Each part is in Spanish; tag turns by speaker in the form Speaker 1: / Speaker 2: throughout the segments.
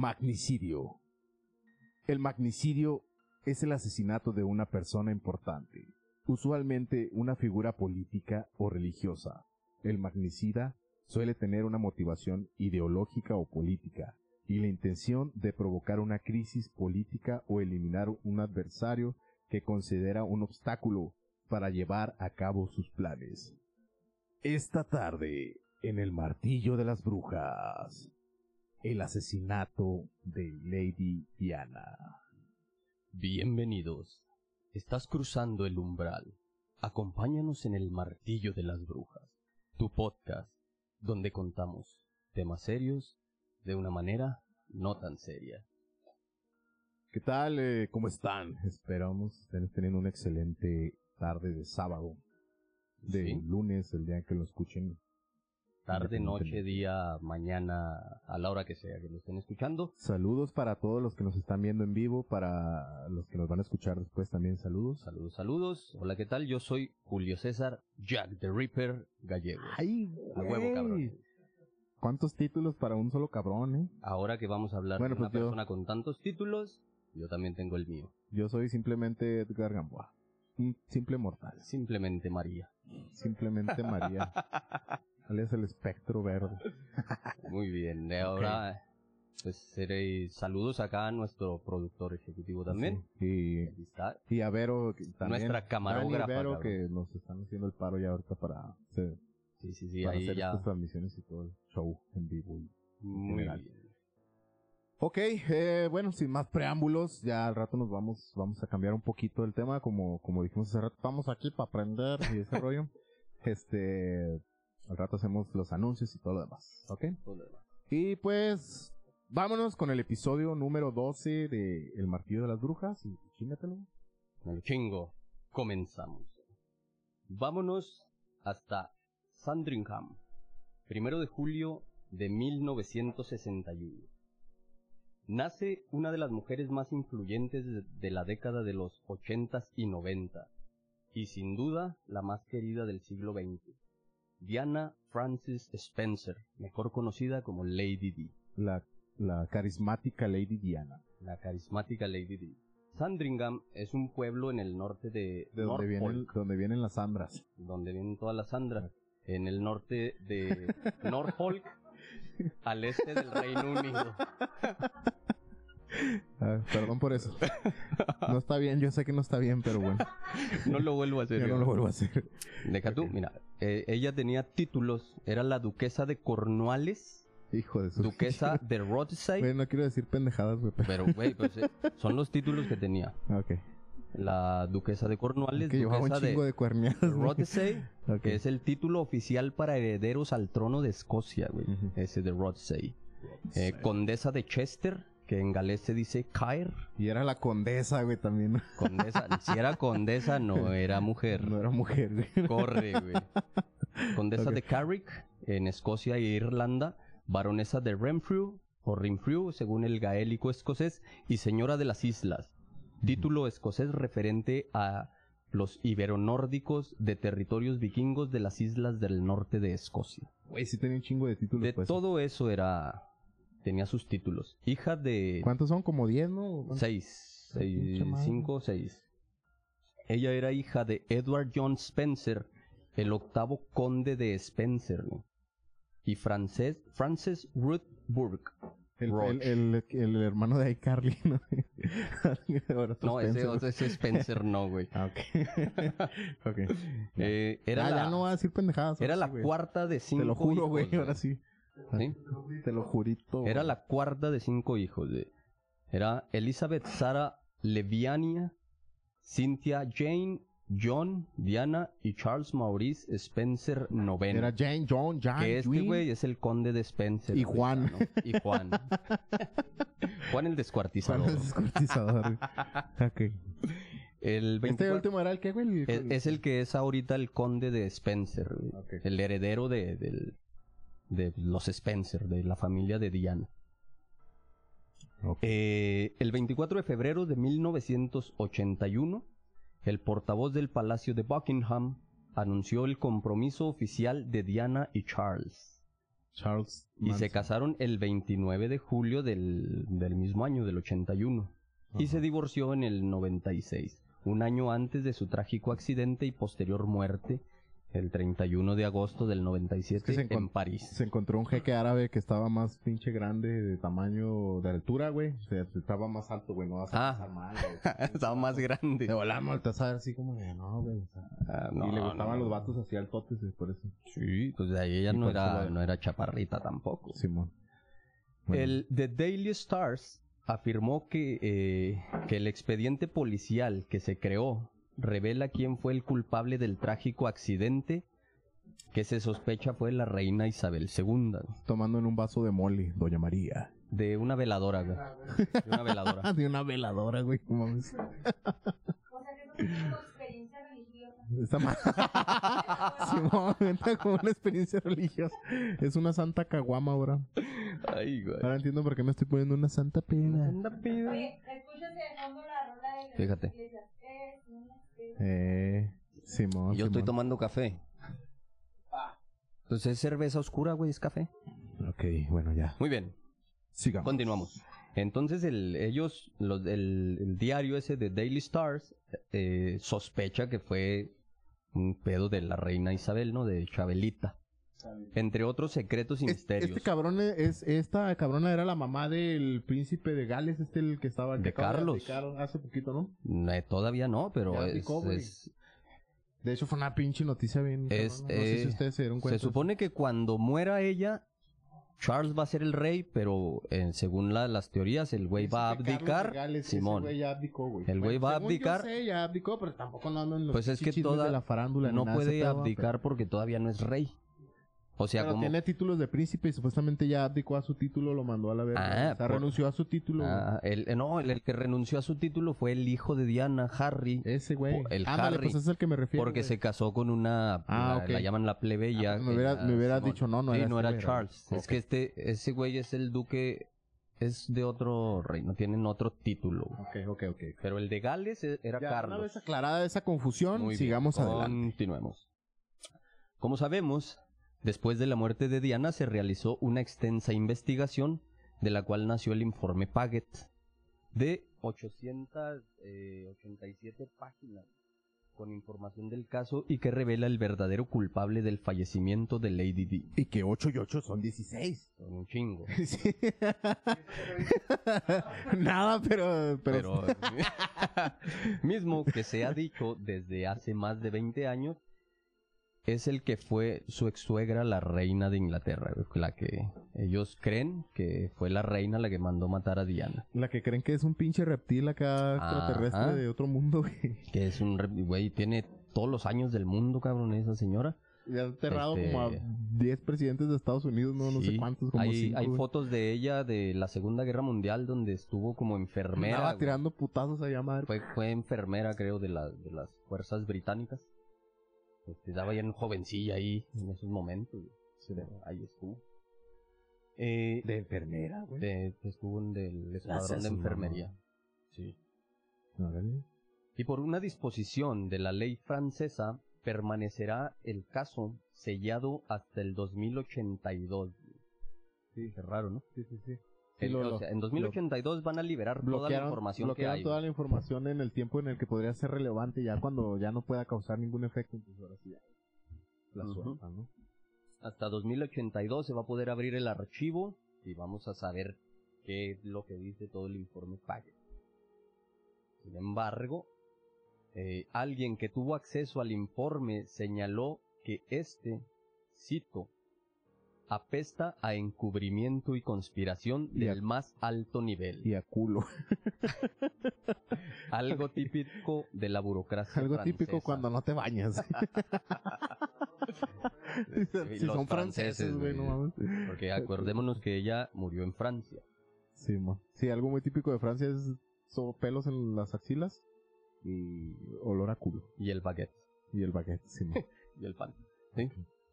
Speaker 1: Magnicidio. El magnicidio es el asesinato de una persona importante, usualmente una figura política o religiosa. El magnicida suele tener una motivación ideológica o política y la intención de provocar una crisis política o eliminar un adversario que considera un obstáculo para llevar a cabo sus planes. Esta tarde, en el martillo de las brujas, el asesinato de Lady Diana.
Speaker 2: Bienvenidos. Estás cruzando el umbral. Acompáñanos en el martillo de las brujas, tu podcast, donde contamos temas serios de una manera no tan seria.
Speaker 1: ¿Qué tal? Eh, ¿Cómo están? Esperamos estén teniendo una excelente tarde de sábado, de
Speaker 2: Sí.
Speaker 1: lunes, el día que lo escuchen.
Speaker 2: Tarde, noche, día, mañana, a la hora que sea que lo estén escuchando.
Speaker 1: Saludos para todos los que nos están viendo en vivo, para los que nos van a escuchar después también saludos.
Speaker 2: Saludos, saludos. Hola, ¿qué tal? Yo soy Julio César Jack the Ripper Gallego.
Speaker 1: ¡Ay,
Speaker 2: A huevo,
Speaker 1: güey!
Speaker 2: cabrón.
Speaker 1: ¿Cuántos títulos para un solo cabrón, eh?
Speaker 2: Ahora que vamos a hablar
Speaker 1: Bueno,
Speaker 2: de una
Speaker 1: pues yo-
Speaker 2: persona con tantos títulos, yo también tengo el mío.
Speaker 1: Yo soy simplemente Edgar Gamboa. Un simple mortal.
Speaker 2: Simplemente María.
Speaker 1: Simplemente María. alias el espectro verde.
Speaker 2: Muy bien. De ahora, pues seré saludos acá a nuestro productor ejecutivo también.
Speaker 1: Sí.
Speaker 2: Aquí está.
Speaker 1: Y, y a Vero, que también.
Speaker 2: Nuestra camarógrafa,
Speaker 1: y Vero,
Speaker 2: cabrón.
Speaker 1: que nos están haciendo el paro ya ahorita para, hacer-
Speaker 2: Sí, sí, sí,
Speaker 1: para
Speaker 2: ahí
Speaker 1: hacer
Speaker 2: ya.
Speaker 1: estas transmisiones y todo el show en vivo.
Speaker 2: Muy
Speaker 1: general.
Speaker 2: bien.
Speaker 1: Ok, eh, bueno, sin más preámbulos, ya al rato nos vamos, vamos a cambiar un poquito el tema, como, como dijimos hace rato, estamos aquí para aprender y ese rollo. Este, al rato hacemos los anuncios y todo lo demás, ok.
Speaker 2: Todo lo demás.
Speaker 1: Y pues, vámonos con el episodio número 12 de El Martillo de las Brujas y chingatelo.
Speaker 2: Me lo chingo. Comenzamos. Vámonos hasta Sandringham. Primero de julio de 1961. Nace una de las mujeres más influyentes de, de la década de los 80 y 90. Y sin duda la más querida del siglo XX. Diana Frances Spencer, mejor conocida como Lady D.
Speaker 1: La, la carismática Lady Diana.
Speaker 2: La carismática Lady D. Sandringham es un pueblo en el norte de,
Speaker 1: De donde vienen, donde vienen las Andras.
Speaker 2: donde vienen todas las Sandras, en el norte de Norfolk, al este del Reino Unido.
Speaker 1: Ah, perdón por eso. No está bien, yo sé que no está bien, pero bueno,
Speaker 2: No lo vuelvo a hacer.
Speaker 1: yo no lo vuelvo a hacer.
Speaker 2: Deja tú, mira, eh, ella tenía títulos, era la duquesa de Cornualles,
Speaker 1: Hijo de su...
Speaker 2: duquesa de
Speaker 1: Güey,
Speaker 2: Rothesay,
Speaker 1: no quiero decir pendejadas, güey, pero...
Speaker 2: güey, pues eh, son los títulos que tenía.
Speaker 1: Ok.
Speaker 2: La duquesa de Cornualles,
Speaker 1: que llevaba un
Speaker 2: duquesa
Speaker 1: chingo
Speaker 2: de
Speaker 1: de güey. Ok.
Speaker 2: que es el título oficial para herederos al trono de Escocia, güey.
Speaker 1: Ujú.
Speaker 2: Ese de Rothesay. Eh, condesa de Chester, que en galés se dice Caer.
Speaker 1: Y era la condesa, güey, también.
Speaker 2: Condesa, si era condesa, no era mujer.
Speaker 1: No era mujer, güey.
Speaker 2: Corre, güey. Condesa de Carrick, en Escocia e Irlanda. Baronesa de Renfrew, o Renfrew, según el gaélico escocés. Y señora de las islas. Título escocés referente a los iberonórdicos de territorios vikingos de las islas del norte de Escocia.
Speaker 1: Güey, sí tenía un chingo de títulos.
Speaker 2: De
Speaker 1: pues.
Speaker 2: todo eso era... Tenía sus títulos. Hija de...
Speaker 1: ¿Cuántos son? ¿Como 10, no? ¿Cuántos?
Speaker 2: Seis. seis cinco, seis. Ella era hija de Edward John Spencer, el octavo conde de Spencer. ¿no? Y Frances, Frances Ruth Burke.
Speaker 1: El, el, el, el hermano de iCarly, ¿no?
Speaker 2: No, ese,
Speaker 1: Spencer.
Speaker 2: ese Spencer no, güey.
Speaker 1: Ah, ok. ok.
Speaker 2: Eh, era
Speaker 1: Ah,
Speaker 2: la,
Speaker 1: ya no va a decir pendejadas.
Speaker 2: era la
Speaker 1: sí, güey.
Speaker 2: cuarta de cinco
Speaker 1: Te lo juro,
Speaker 2: hijos,
Speaker 1: güey, ahora sí.
Speaker 2: ¿Sí?
Speaker 1: Te lo jurito.
Speaker 2: Era la cuarta de cinco hijos. De, era Elizabeth Sara Leviania, Cynthia Jane, John, Diana y Charles Maurice Spencer noveno.
Speaker 1: Era Jane, John, Jan,
Speaker 2: que este güey es el conde de Spencer.
Speaker 1: Y Juan.
Speaker 2: ¿no? Y Juan. Juan el descuartizador.
Speaker 1: Juan el descuartizador, güey. Ok.
Speaker 2: El 24
Speaker 1: Este último era el que, güey.
Speaker 2: es, es el que es ahorita el conde de Spencer. El heredero de, del- de los Spencer, de la familia de Diana. Eh, el 24 de febrero de 1981, el portavoz del Palacio de Buckingham anunció el compromiso oficial de Diana y Charles.
Speaker 1: Charles.
Speaker 2: Y se casaron el 29 de julio del, del mismo año, del 81. Y
Speaker 1: Ajá.
Speaker 2: se divorció en el 96, un año antes de su trágico accidente y posterior muerte, el 31 de agosto del 97
Speaker 1: que se
Speaker 2: en París.
Speaker 1: Se encontró un jeque árabe que estaba más pinche grande de tamaño, de altura, güey. O sea, estaba más alto, güey. No vas a
Speaker 2: Ah.
Speaker 1: pasar mal, güey.
Speaker 2: Estaba más grande.
Speaker 1: De volamos al tasar así como de, no, güey. o sea,
Speaker 2: Ah,
Speaker 1: y le gustaban
Speaker 2: no,
Speaker 1: los vatos así altotes, por eso.
Speaker 2: Sí, pues de ahí ella no era, no era chaparrita tampoco.
Speaker 1: Simón. Bueno,
Speaker 2: El The Daily Stars afirmó que, eh, que el expediente policial que se creó revela quién fue el culpable del trágico accidente que se sospecha fue la reina Isabel II,
Speaker 1: Tomando en un vaso de mole, Doña María.
Speaker 2: de una veladora, güey. De una veladora.
Speaker 1: de una veladora, güey.
Speaker 3: O sea que no tengo experiencia religiosa.
Speaker 1: Esta ma- Simón, entra como una experiencia religiosa. Es una santa caguama ahora.
Speaker 2: Ay, güey.
Speaker 1: Ahora entiendo por qué me estoy poniendo una santa pena.
Speaker 2: Pibe.
Speaker 3: Oye, escúchate de fondo la rola de la
Speaker 2: Fíjate.
Speaker 3: iglesia.
Speaker 1: Eh, Simón.
Speaker 2: Yo estoy tomando café. Entonces es cerveza oscura, güey, es café.
Speaker 1: Ok, bueno, ya.
Speaker 2: Muy bien.
Speaker 1: Sigamos.
Speaker 2: Continuamos. Entonces el, ellos, los, el, el diario ese de Daily Stars, eh, sospecha que fue un pedo de la reina Isabel, ¿no? De Chabelita. Entre otros secretos y
Speaker 1: Es-
Speaker 2: misterios.
Speaker 1: Este cabrón es, esta cabrona era la mamá del príncipe de Gales, este el que estaba que
Speaker 2: De Carlos.
Speaker 1: hace poquito, ¿no?
Speaker 2: No, todavía no, pero
Speaker 1: Ya
Speaker 2: es, es-
Speaker 1: De hecho fue una pinche noticia bien.
Speaker 2: Es,
Speaker 1: no sé si
Speaker 2: eh,
Speaker 1: ustedes se dieron cuenta.
Speaker 2: se supone que cuando muera ella, Charles va a ser el rey, pero eh, según la- las teorías, el güey va a abdicar.
Speaker 1: Gales, ese
Speaker 2: Simón.
Speaker 1: güey ya abdicó, güey.
Speaker 2: El güey va a
Speaker 1: yo
Speaker 2: abdicar.
Speaker 1: sé, ya abdicó, pero tampoco no ando en los
Speaker 2: Pues es que toda-
Speaker 1: de la farándula ni
Speaker 2: no puede abdicar porque todavía no es rey. O sea,
Speaker 1: Pero
Speaker 2: como...
Speaker 1: tiene títulos de príncipe y supuestamente ya abdicó a su título, lo mandó a la verga.
Speaker 2: Ah,
Speaker 1: o sea,
Speaker 2: por-
Speaker 1: renunció a su título.
Speaker 2: Ah, el, no, el, el que renunció a su título fue el hijo de Diana, Harry,
Speaker 1: Ese güey.
Speaker 2: el
Speaker 1: Ándale,
Speaker 2: Harry,
Speaker 1: pues ese es el que me refiero.
Speaker 2: porque
Speaker 1: güey.
Speaker 2: se casó con una,
Speaker 1: Ah,
Speaker 2: la, la llaman la plebeya.
Speaker 1: Ah, pues me hubiera- me dicho, no, no
Speaker 2: Sí,
Speaker 1: era
Speaker 2: no era Charles. Es que este, ese güey es el duque, es de otro reino, tienen otro título.
Speaker 1: Ok, ok, ok.
Speaker 2: Pero el de Gales e- era
Speaker 1: Ya, una
Speaker 2: Carlos.
Speaker 1: vez aclarada esa confusión,
Speaker 2: Muy bien,
Speaker 1: sigamos adelante.
Speaker 2: Continuemos. Como sabemos, después de la muerte de Diana se realizó una extensa investigación de la cual nació el informe Paget de 887 páginas con información del caso y que revela el verdadero culpable del fallecimiento de Lady Di.
Speaker 1: Y que 8 y 8 son 16.
Speaker 2: Son un chingo.
Speaker 1: Sí. Nada, pero... Pero,
Speaker 2: Pero mismo que se ha dicho desde hace más de 20 años, es el que fue su ex suegra, la reina de Inglaterra, la que ellos creen que fue la reina la que mandó matar a Diana.
Speaker 1: La que creen que es un pinche reptil acá extraterrestre de otro mundo, güey.
Speaker 2: Que es un, güey, tiene todos los años del mundo, cabrón, esa señora.
Speaker 1: Y ha enterrado
Speaker 2: Este-
Speaker 1: como a 10 presidentes de Estados Unidos, no, no sé cuántos, como
Speaker 2: hay,
Speaker 1: cinco,
Speaker 2: hay
Speaker 1: güey.
Speaker 2: fotos de ella de la Segunda Guerra Mundial donde estuvo como enfermera. Güey.
Speaker 1: tirando putazos allá, madre.
Speaker 2: Fue, fue enfermera, creo, de, la, de las fuerzas británicas. Este, daba ya en jovencilla ahí en esos momentos. Ahí estuvo. Eh,
Speaker 1: De enfermera, güey.
Speaker 2: de- estuvo en del escuadrón de
Speaker 1: un
Speaker 2: enfermería. Sí.
Speaker 1: Órale.
Speaker 2: Y por una disposición de la ley francesa, permanecerá el caso sellado hasta el 2082. Sí, qué raro, ¿no?
Speaker 1: Sí, sí, sí.
Speaker 2: El-
Speaker 1: lo-
Speaker 2: o
Speaker 1: lo-
Speaker 2: sea, en 2082 van a liberar toda la información que hay.
Speaker 1: toda la información en el tiempo en el que podría ser relevante ya cuando ya no pueda causar ningún efecto pues ahora sí ya la
Speaker 2: Ujú.
Speaker 1: sueltan, ¿no?
Speaker 2: hasta 2082 se va a poder abrir el archivo y vamos a saber qué es lo que dice todo el informe Paget. Sin embargo, eh, alguien que tuvo acceso al informe señaló que este, cito, apesta a encubrimiento y conspiración
Speaker 1: Y a-
Speaker 2: del más alto nivel.
Speaker 1: y a culo
Speaker 2: Algo típico de la burocracia
Speaker 1: algo típico
Speaker 2: francesa.
Speaker 1: cuando no te bañas si
Speaker 2: los
Speaker 1: son franceses güey no mames
Speaker 2: Porque acordémonos que ella murió en Francia.
Speaker 1: sí mo. sí algo muy típico de Francia es son pelos en las axilas y olor a culo
Speaker 2: Y el baguette.
Speaker 1: y el baguette sí
Speaker 2: y el pan. ¿sí?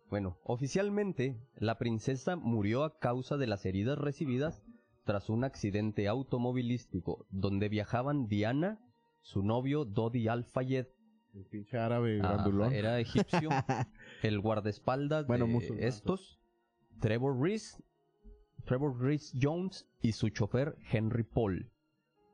Speaker 2: Bueno, oficialmente, la princesa murió a causa de las heridas recibidas tras un accidente automovilístico donde viajaban Diana, su novio Dodi Al-Fayed,
Speaker 1: el pinche árabe grandulón.
Speaker 2: era egipcio, el guardaespaldas
Speaker 1: Bueno,
Speaker 2: de
Speaker 1: musulmán,
Speaker 2: estos, Trevor Reese, Trevor Reese Jones y su chofer Henry Paul,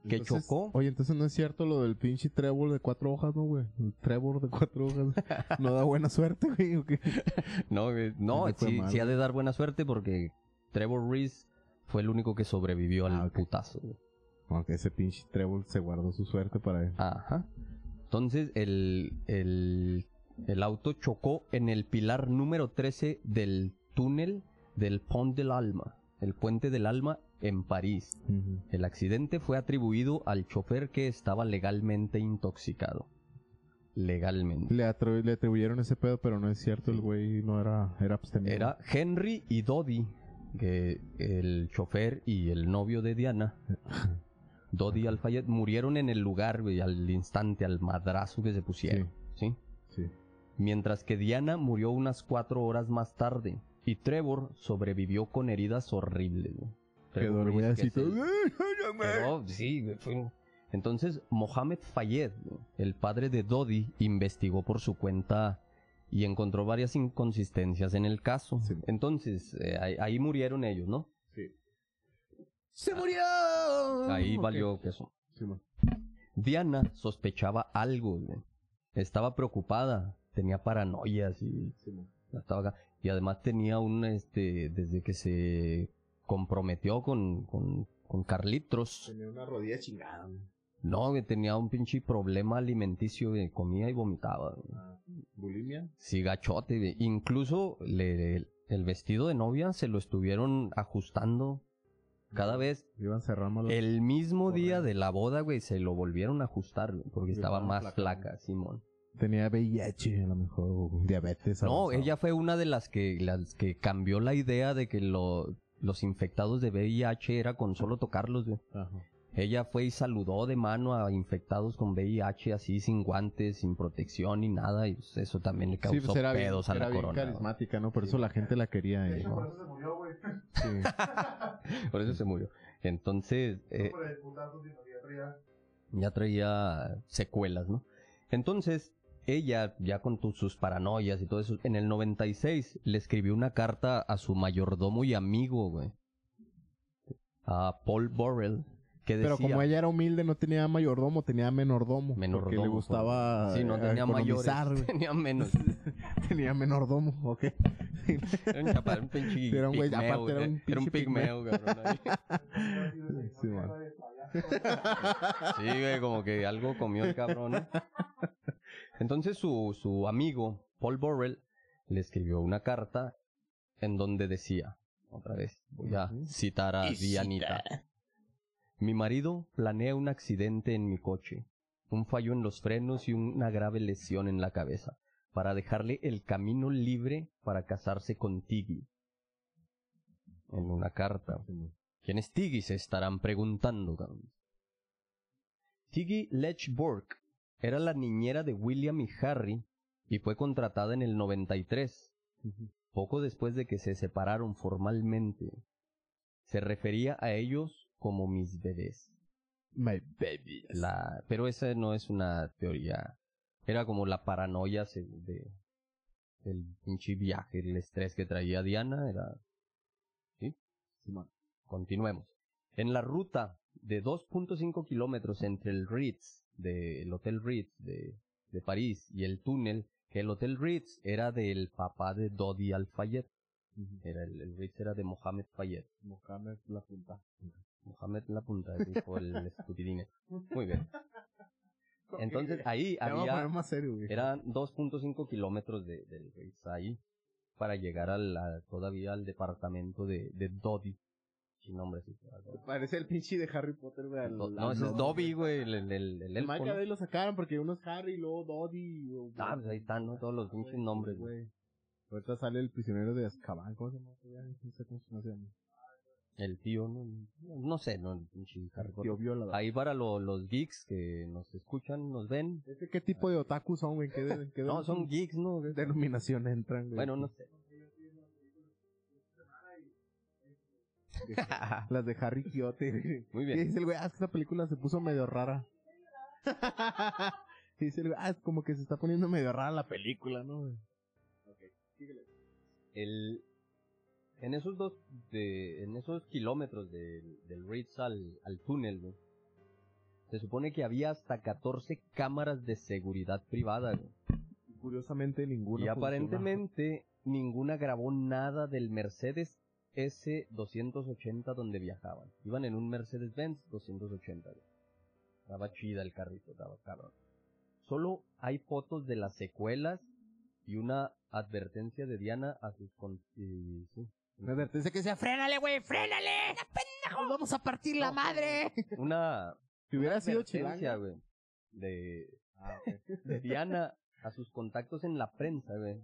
Speaker 2: que
Speaker 1: Entonces,
Speaker 2: chocó.
Speaker 1: Oye, entonces no es cierto lo del pinche trébol de cuatro hojas, ¿no, güey? El trébol de cuatro hojas. no da buena suerte, güey. ¿o qué?
Speaker 2: No, eh, no sí, sí ha de dar buena suerte porque Trevor Reese fue el único que sobrevivió al
Speaker 1: Ah,
Speaker 2: putazo. güey.
Speaker 1: Aunque ese pinche trébol se guardó su suerte para él.
Speaker 2: Ajá. Entonces el, el, el auto chocó en el pilar número 13 del túnel del Pont de l'Alma, el puente del alma en París. El accidente fue atribuido al chofer que estaba legalmente intoxicado. Legalmente.
Speaker 1: Le, atri- le atribuyeron ese pedo, pero no es cierto, el güey no era, era abstemido.
Speaker 2: Era Henry y Dodi, que el chofer y el novio de Diana, Dodi Alfayet, murieron en el lugar, güey, al instante, al madrazo que se pusieron. ¿sí?
Speaker 1: Sí.
Speaker 2: mientras que Diana murió unas cuatro horas más tarde y Trevor sobrevivió con heridas horribles.
Speaker 1: Así todo.
Speaker 2: quedó- sí, fue Entonces, Mohamed Fayed, el padre de Dodi, investigó por su cuenta y encontró varias inconsistencias en el caso.
Speaker 1: Sí.
Speaker 2: Entonces, eh, ahí, ahí murieron ellos, ¿no?
Speaker 1: ¡Se murió!
Speaker 2: Ahí valió queso.
Speaker 1: Sí.
Speaker 2: Diana sospechaba algo, güey. estaba preocupada, tenía paranoias y
Speaker 1: Sí, man.
Speaker 2: estaba acá. Y además tenía un, este, desde que se comprometió con, con, con Carlitos,
Speaker 1: Tenía una rodilla chingada. man.
Speaker 2: no, que tenía un pinche problema alimenticio, que comía y vomitaba.
Speaker 1: Ah, ¿Bulimia?
Speaker 2: Sí, gachote. güey. Incluso le, el vestido de novia se lo estuvieron ajustando cada vez.
Speaker 1: Iban cerrando los...
Speaker 2: El mismo día de la boda, güey, se lo volvieron a ajustar, güey, porque estaba
Speaker 1: estaba
Speaker 2: más
Speaker 1: flaca,
Speaker 2: flaca, Simón.
Speaker 1: Tenía VIH, a lo mejor, o diabetes.
Speaker 2: No,
Speaker 1: avanzado.
Speaker 2: ella fue una de las que, las que cambió la idea de que lo- los infectados de VIH era con solo tocarlos, güey.
Speaker 1: Ajá.
Speaker 2: Ella fue y saludó de mano a infectados con VIH así, sin guantes, sin protección ni nada, y pues, eso también le causó
Speaker 1: Sí, pues era bien,
Speaker 2: pedos a
Speaker 1: era
Speaker 2: la
Speaker 1: bien
Speaker 2: corona.
Speaker 1: carismática, ¿no? Por eso la gente la quería. eh.
Speaker 4: Por eso se murió, güey.
Speaker 1: Sí.
Speaker 2: Por eso se murió. Entonces, eh,
Speaker 4: No ya traía
Speaker 2: secuelas, ¿no? Entonces, ella, ya con tu- sus paranoias y todo eso, en el 96 le escribió una carta a su mayordomo y amigo, güey. A Paul Borrell, que decía...
Speaker 1: Pero como ella era humilde, no tenía mayordomo, tenía menordomo. Porque le
Speaker 2: Menordomo,
Speaker 1: gustaba
Speaker 2: Sí, no
Speaker 1: eh,
Speaker 2: tenía mayores, tenía menos.
Speaker 1: tenía menordomo, ok.
Speaker 2: Era un chapar, un pinche
Speaker 1: Era un güey,
Speaker 2: pigmeo,
Speaker 1: aparte era un.
Speaker 2: Era un pigmeo, cabrón.
Speaker 1: Sí,
Speaker 2: güey, como que algo comió el cabrón. ¿no? Entonces su, su amigo, Paul Borrell, le escribió una carta en donde decía, otra vez, voy a citar a Dianita. Mi marido planea un accidente en mi coche, un fallo en los frenos y una grave lesión en la cabeza, para dejarle el camino libre para casarse con Tiggy. En una carta. ¿Quién es Tiggy? Se estarán preguntando. Tiggy Lechborg era la niñera de William y Harry y fue contratada en el 93, poco después de que se separaron formalmente. Se refería a ellos como mis bebés.
Speaker 1: My baby.
Speaker 2: La, pero esa no es una teoría. Era como la paranoia de el pinche viaje, el estrés que traía Diana. Era. ¿Sí? Continuemos. En la ruta de 2.5 kilómetros entre el Ritz, del Hotel Ritz de, de París, y el túnel, que el Hotel Ritz era del papá de Dodi Al-Fayed. Era el, el Ritz era de Mohamed Fayed.
Speaker 1: Mohamed la punta.
Speaker 2: Mohamed la punta, dijo el estupidine. Muy bien. Entonces ahí había,
Speaker 1: más serio,
Speaker 2: eran 2.5 kilómetros de, del Ritz ahí para llegar a- todavía al departamento de, de Dodi. Sin nombre, sí.
Speaker 1: Parece el pinche de Harry Potter, güey. al-
Speaker 2: no, ese es Dobby, güey, el, el, el, el
Speaker 1: El Mike
Speaker 2: ¿no?
Speaker 1: ahí lo sacaron porque uno es Harry, luego Doddy.
Speaker 2: Ah, pues ahí están, ¿no? Todos los pinches nombres, güey.
Speaker 1: Ahorita sale el prisionero de Azkaban, ¿cómo se llama? No sé cómo se llama.
Speaker 2: El tío, ¿no? No sé, ¿no? El pinche Harry
Speaker 1: Tío
Speaker 2: Potter.
Speaker 1: violador.
Speaker 2: Ahí para lo- los geeks que nos escuchan, nos ven.
Speaker 1: ¿Este ¿Qué tipo de otaku son, güey? ¿Qué, qué
Speaker 2: No, son geeks, ¿no?
Speaker 1: denominación entran, güey?
Speaker 2: Bueno, no sé.
Speaker 1: Las de Harry Quiote.
Speaker 2: Muy
Speaker 1: Y
Speaker 2: bien.
Speaker 1: dice el güey, ah, es que esta película se puso medio rara. y dice el güey, ah, es como que se está poniendo medio rara la película, ¿no? güey?
Speaker 2: El, en esos dos, de, en esos kilómetros del, del Ritz al, al túnel, güey, se supone que había hasta 14 cámaras de seguridad privada, güey.
Speaker 1: Curiosamente ninguna
Speaker 2: Y aparentemente ninguna grabó nada del Mercedes S280 donde viajaban. Iban en un Mercedes-Benz 280. güey. Estaba chida el carrito, estaba cabrón. Solo hay fotos de las secuelas y una advertencia de Diana a sus con... y- sí.
Speaker 1: Una advertencia que decía, frénale, güey, frénale. ¡Pendejos, vamos a partir la madre!
Speaker 2: Una,
Speaker 1: Si hubiera
Speaker 2: una
Speaker 1: sido
Speaker 2: advertencia,
Speaker 1: chilanga.
Speaker 2: güey, de,
Speaker 1: Ah,
Speaker 2: de Diana a sus contactos en la prensa, güey.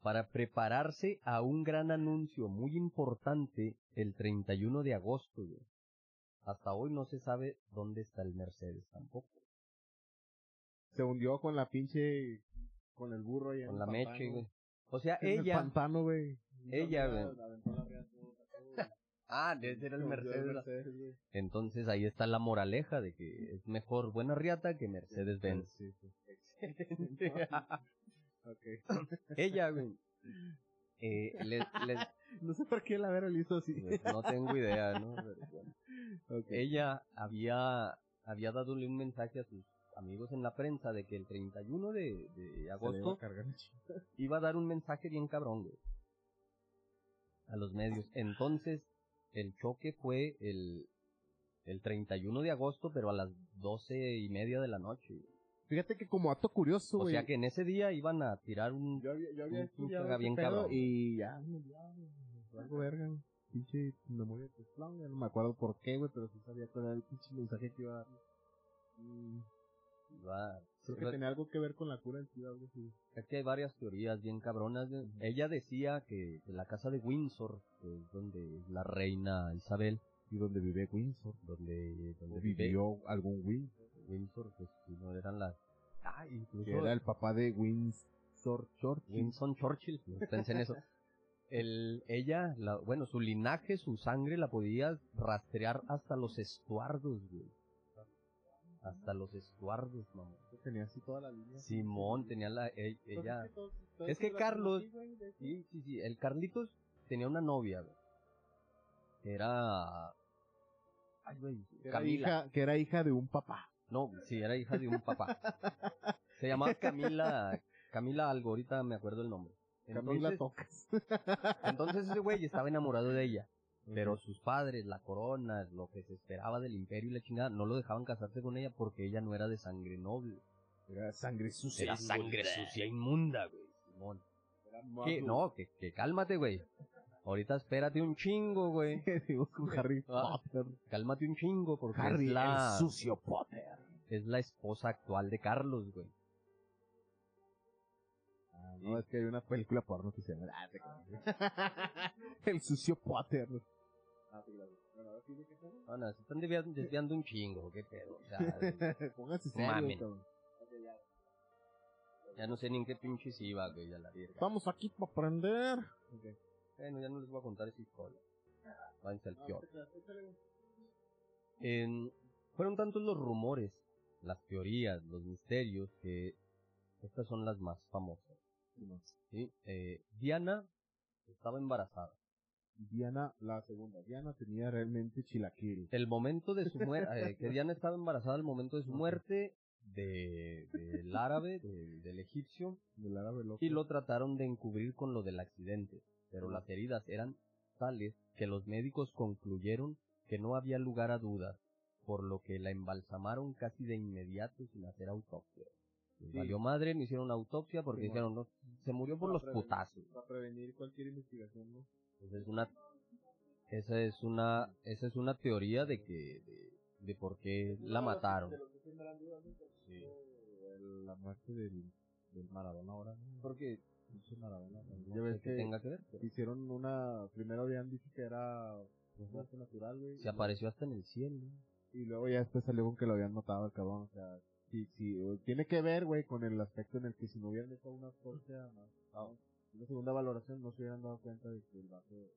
Speaker 2: Para prepararse a un gran anuncio muy importante el 31 de agosto, güey. Hasta hoy no se sabe dónde está el Mercedes tampoco.
Speaker 1: Se hundió con la pinche... Con el burro en
Speaker 2: Con
Speaker 1: el
Speaker 2: la
Speaker 1: pantano.
Speaker 2: meche, güey. O sea,
Speaker 1: En el
Speaker 2: ella...
Speaker 1: pantano, güey.
Speaker 2: Ella, güey. Ah, ese era el Mercedes.
Speaker 1: Mercedes, güey.
Speaker 2: Entonces ahí está la moraleja de que es mejor buena riata que Mercedes-Benz.
Speaker 1: Sí, sí. Ok.
Speaker 2: ella, güey. eh, les, les-
Speaker 1: No sé por qué la vera lo hizo así.
Speaker 2: Pues, no tengo idea, ¿no? Pero, bueno.
Speaker 1: Ok.
Speaker 2: Ella había, había dadole un mensaje a sus amigos en la prensa de que el 31 de, de
Speaker 1: iba a
Speaker 2: agosto iba a dar un mensaje bien cabrón, güey. A los medios. Entonces, el choque fue el, el 31 de agosto, pero a las doce y media de la noche. güey.
Speaker 1: Fíjate que como acto curioso,
Speaker 2: O
Speaker 1: güey.
Speaker 2: sea que en ese día iban a tirar un...
Speaker 1: Yo había, yo había
Speaker 2: un
Speaker 1: estudiado
Speaker 2: bien cabrón.
Speaker 1: y ya, algo verga, pinche memoria de teflón, ya no me acuerdo por qué, güey, pero sí sabía cuál era el pinche mensaje que iba a dar. Mm,
Speaker 2: iba-
Speaker 1: creo que tenía algo que ver con la cura del SIDA, algo así.
Speaker 2: Es que hay varias teorías bien cabronas. güey. Ella decía que la casa de Windsor, que es donde la reina Isabel,
Speaker 1: Y donde vive Windsor.
Speaker 2: donde, donde vive
Speaker 1: Vivió algún Windsor.
Speaker 2: Windsor, pues si no eran las... Ah, incluso
Speaker 1: Que era el papá de Windsor Churchill.
Speaker 2: Winston Churchill, pensé en eso. El, ella, la, bueno, su linaje, su sangre la podía rastrear hasta los estuardos, güey. Hasta los estuardos, mamá.
Speaker 1: Tenía así toda la línea.
Speaker 2: Simón tenía la, e- ella,
Speaker 1: Entonces,
Speaker 2: Es que Carlos-. Sí, sí, sí. El Carlitos tenía una novia, güey. Era. Ay, güey.
Speaker 1: Que era,
Speaker 2: Camila.
Speaker 1: hija, que era hija de un papá.
Speaker 2: No, sí, era hija de un papá. Se llamaba Camila. Camila algo, ahorita me acuerdo el nombre.
Speaker 1: Camila
Speaker 2: Entonces,
Speaker 1: Tocas.
Speaker 2: entonces ese güey estaba enamorado de ella. Pero sus padres, la corona, lo que se esperaba del imperio y la chingada, no lo dejaban casarse con ella porque ella no era de sangre noble.
Speaker 1: Era sangre sucia.
Speaker 2: Era sangre sucia, inmunda, güey. Simón.
Speaker 1: Era
Speaker 2: ¿Qué? No, que, que cálmate, güey. Ahorita espérate un chingo, güey.
Speaker 1: Digo, con Harry
Speaker 2: Ah.
Speaker 1: Potter.
Speaker 2: Cálmate un chingo, porque
Speaker 1: Harry,
Speaker 2: es la,
Speaker 1: el sucio Potter.
Speaker 2: es la esposa actual de Carlos, güey.
Speaker 1: Ah, no, es que hay una película porno que se llama Ah. El sucio Potter. Ah, te claro. Bueno, ahora sí, ¿de qué estamos?
Speaker 2: Bueno, se están desviando, desviando un chingo, qué pedo. O sea,
Speaker 1: Póngase serio,
Speaker 2: ya no sé ni en qué pinches iba, güey, a la verga.
Speaker 1: Estamos aquí para aprender.
Speaker 2: Bueno, ya no les voy a contar esa historia. Váyanse al peor. En- fueron tantos los rumores, las teorías, los misterios, que estas son las más famosas. ¿sí? Eh, Diana estaba embarazada.
Speaker 1: Diana, la segunda. Diana tenía realmente chilaquil.
Speaker 2: El momento de su muerte, que Diana estaba embarazada al momento de su muerte de, del árabe, de- del egipcio,
Speaker 1: Del árabe loco.
Speaker 2: y lo trataron de encubrir con lo del accidente, pero las heridas eran tales que los médicos concluyeron que no había lugar a dudas, por lo que la embalsamaron casi de inmediato sin hacer autopsia.
Speaker 1: Sí.
Speaker 2: Valió madre, no hicieron autopsia porque
Speaker 1: Sí,
Speaker 2: dijeron, no, se murió por los
Speaker 1: prevenir-
Speaker 2: putazos.
Speaker 1: Para prevenir cualquier investigación, ¿no?
Speaker 2: Esa es una, esa es una, esa es una teoría de que, de, de por qué la mataron. Sí.
Speaker 1: El- La muerte del, del Maradona ahora, ¿no? Porque.
Speaker 2: No
Speaker 1: ya ves
Speaker 2: qué
Speaker 1: que
Speaker 2: tenga que ver. pero
Speaker 1: hicieron una. Primero habían dicho que era pues, natural, güey.
Speaker 2: Se apareció hasta en el cielo.
Speaker 1: Y luego ya después salió con que lo habían matado al cabrón. O sea, sí, sí. Tiene que ver, güey, con el aspecto en el que si no hubieran hecho una autopsia más. Una segunda valoración no se hubieran dado cuenta de que el vato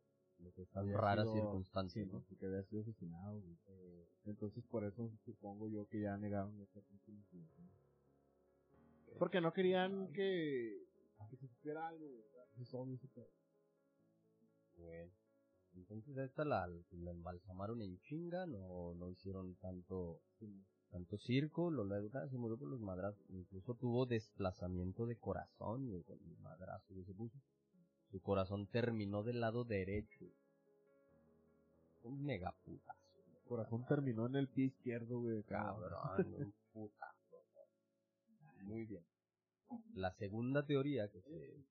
Speaker 2: que raras circunstancias.
Speaker 1: Sí,
Speaker 2: ¿no?
Speaker 1: que había sido asesinado, güey. Eh, entonces, por eso supongo yo que ya negaron investigación. Porque no querían que, que se supiera algo, güey. Es obvio ese pedo.
Speaker 2: Bueno. Entonces a esta la, la embalsamaron en chinga, no, no hicieron tanto, tanto circo, lo la se murió por los madrazos, incluso tuvo desplazamiento de corazón, con el madrazo que se puso. Su corazón terminó del lado derecho. Un mega putazo.
Speaker 1: El corazón terminó en el pie izquierdo, güey.
Speaker 2: Cabrón, un putazo. Muy bien. La segunda teoría que se...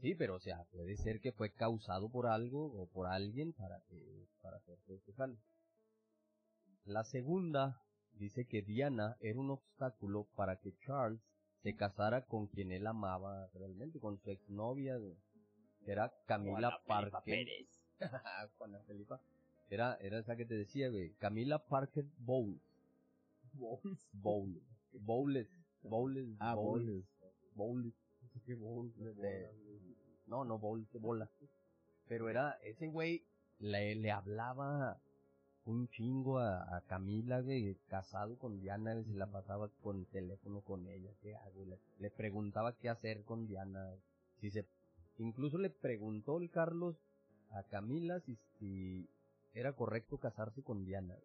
Speaker 2: Sí, pero o sea, puede ser que fue causado por algo o por alguien para que para hacer este. La segunda dice que Diana era un obstáculo para que Charles se casara con quien él amaba realmente, con su exnovia, que era Camila Parker. Juana Felipa. Era, era esa que te decía, güey. Camila Parker Bowles. Bowles. Bowles. Bowles. Bowles.
Speaker 1: Ah,
Speaker 2: Bowles. Bowles. De- no, no, Bowles de bola. Pero era, ese güey le, le hablaba un chingo a, a Camila, güey, casado con Diana, güey, se la pasaba con teléfono con ella, ¿qué hago? Le, le preguntaba qué hacer con Diana, si se, incluso le preguntó el Carlos a Camila si, si era correcto casarse con Diana,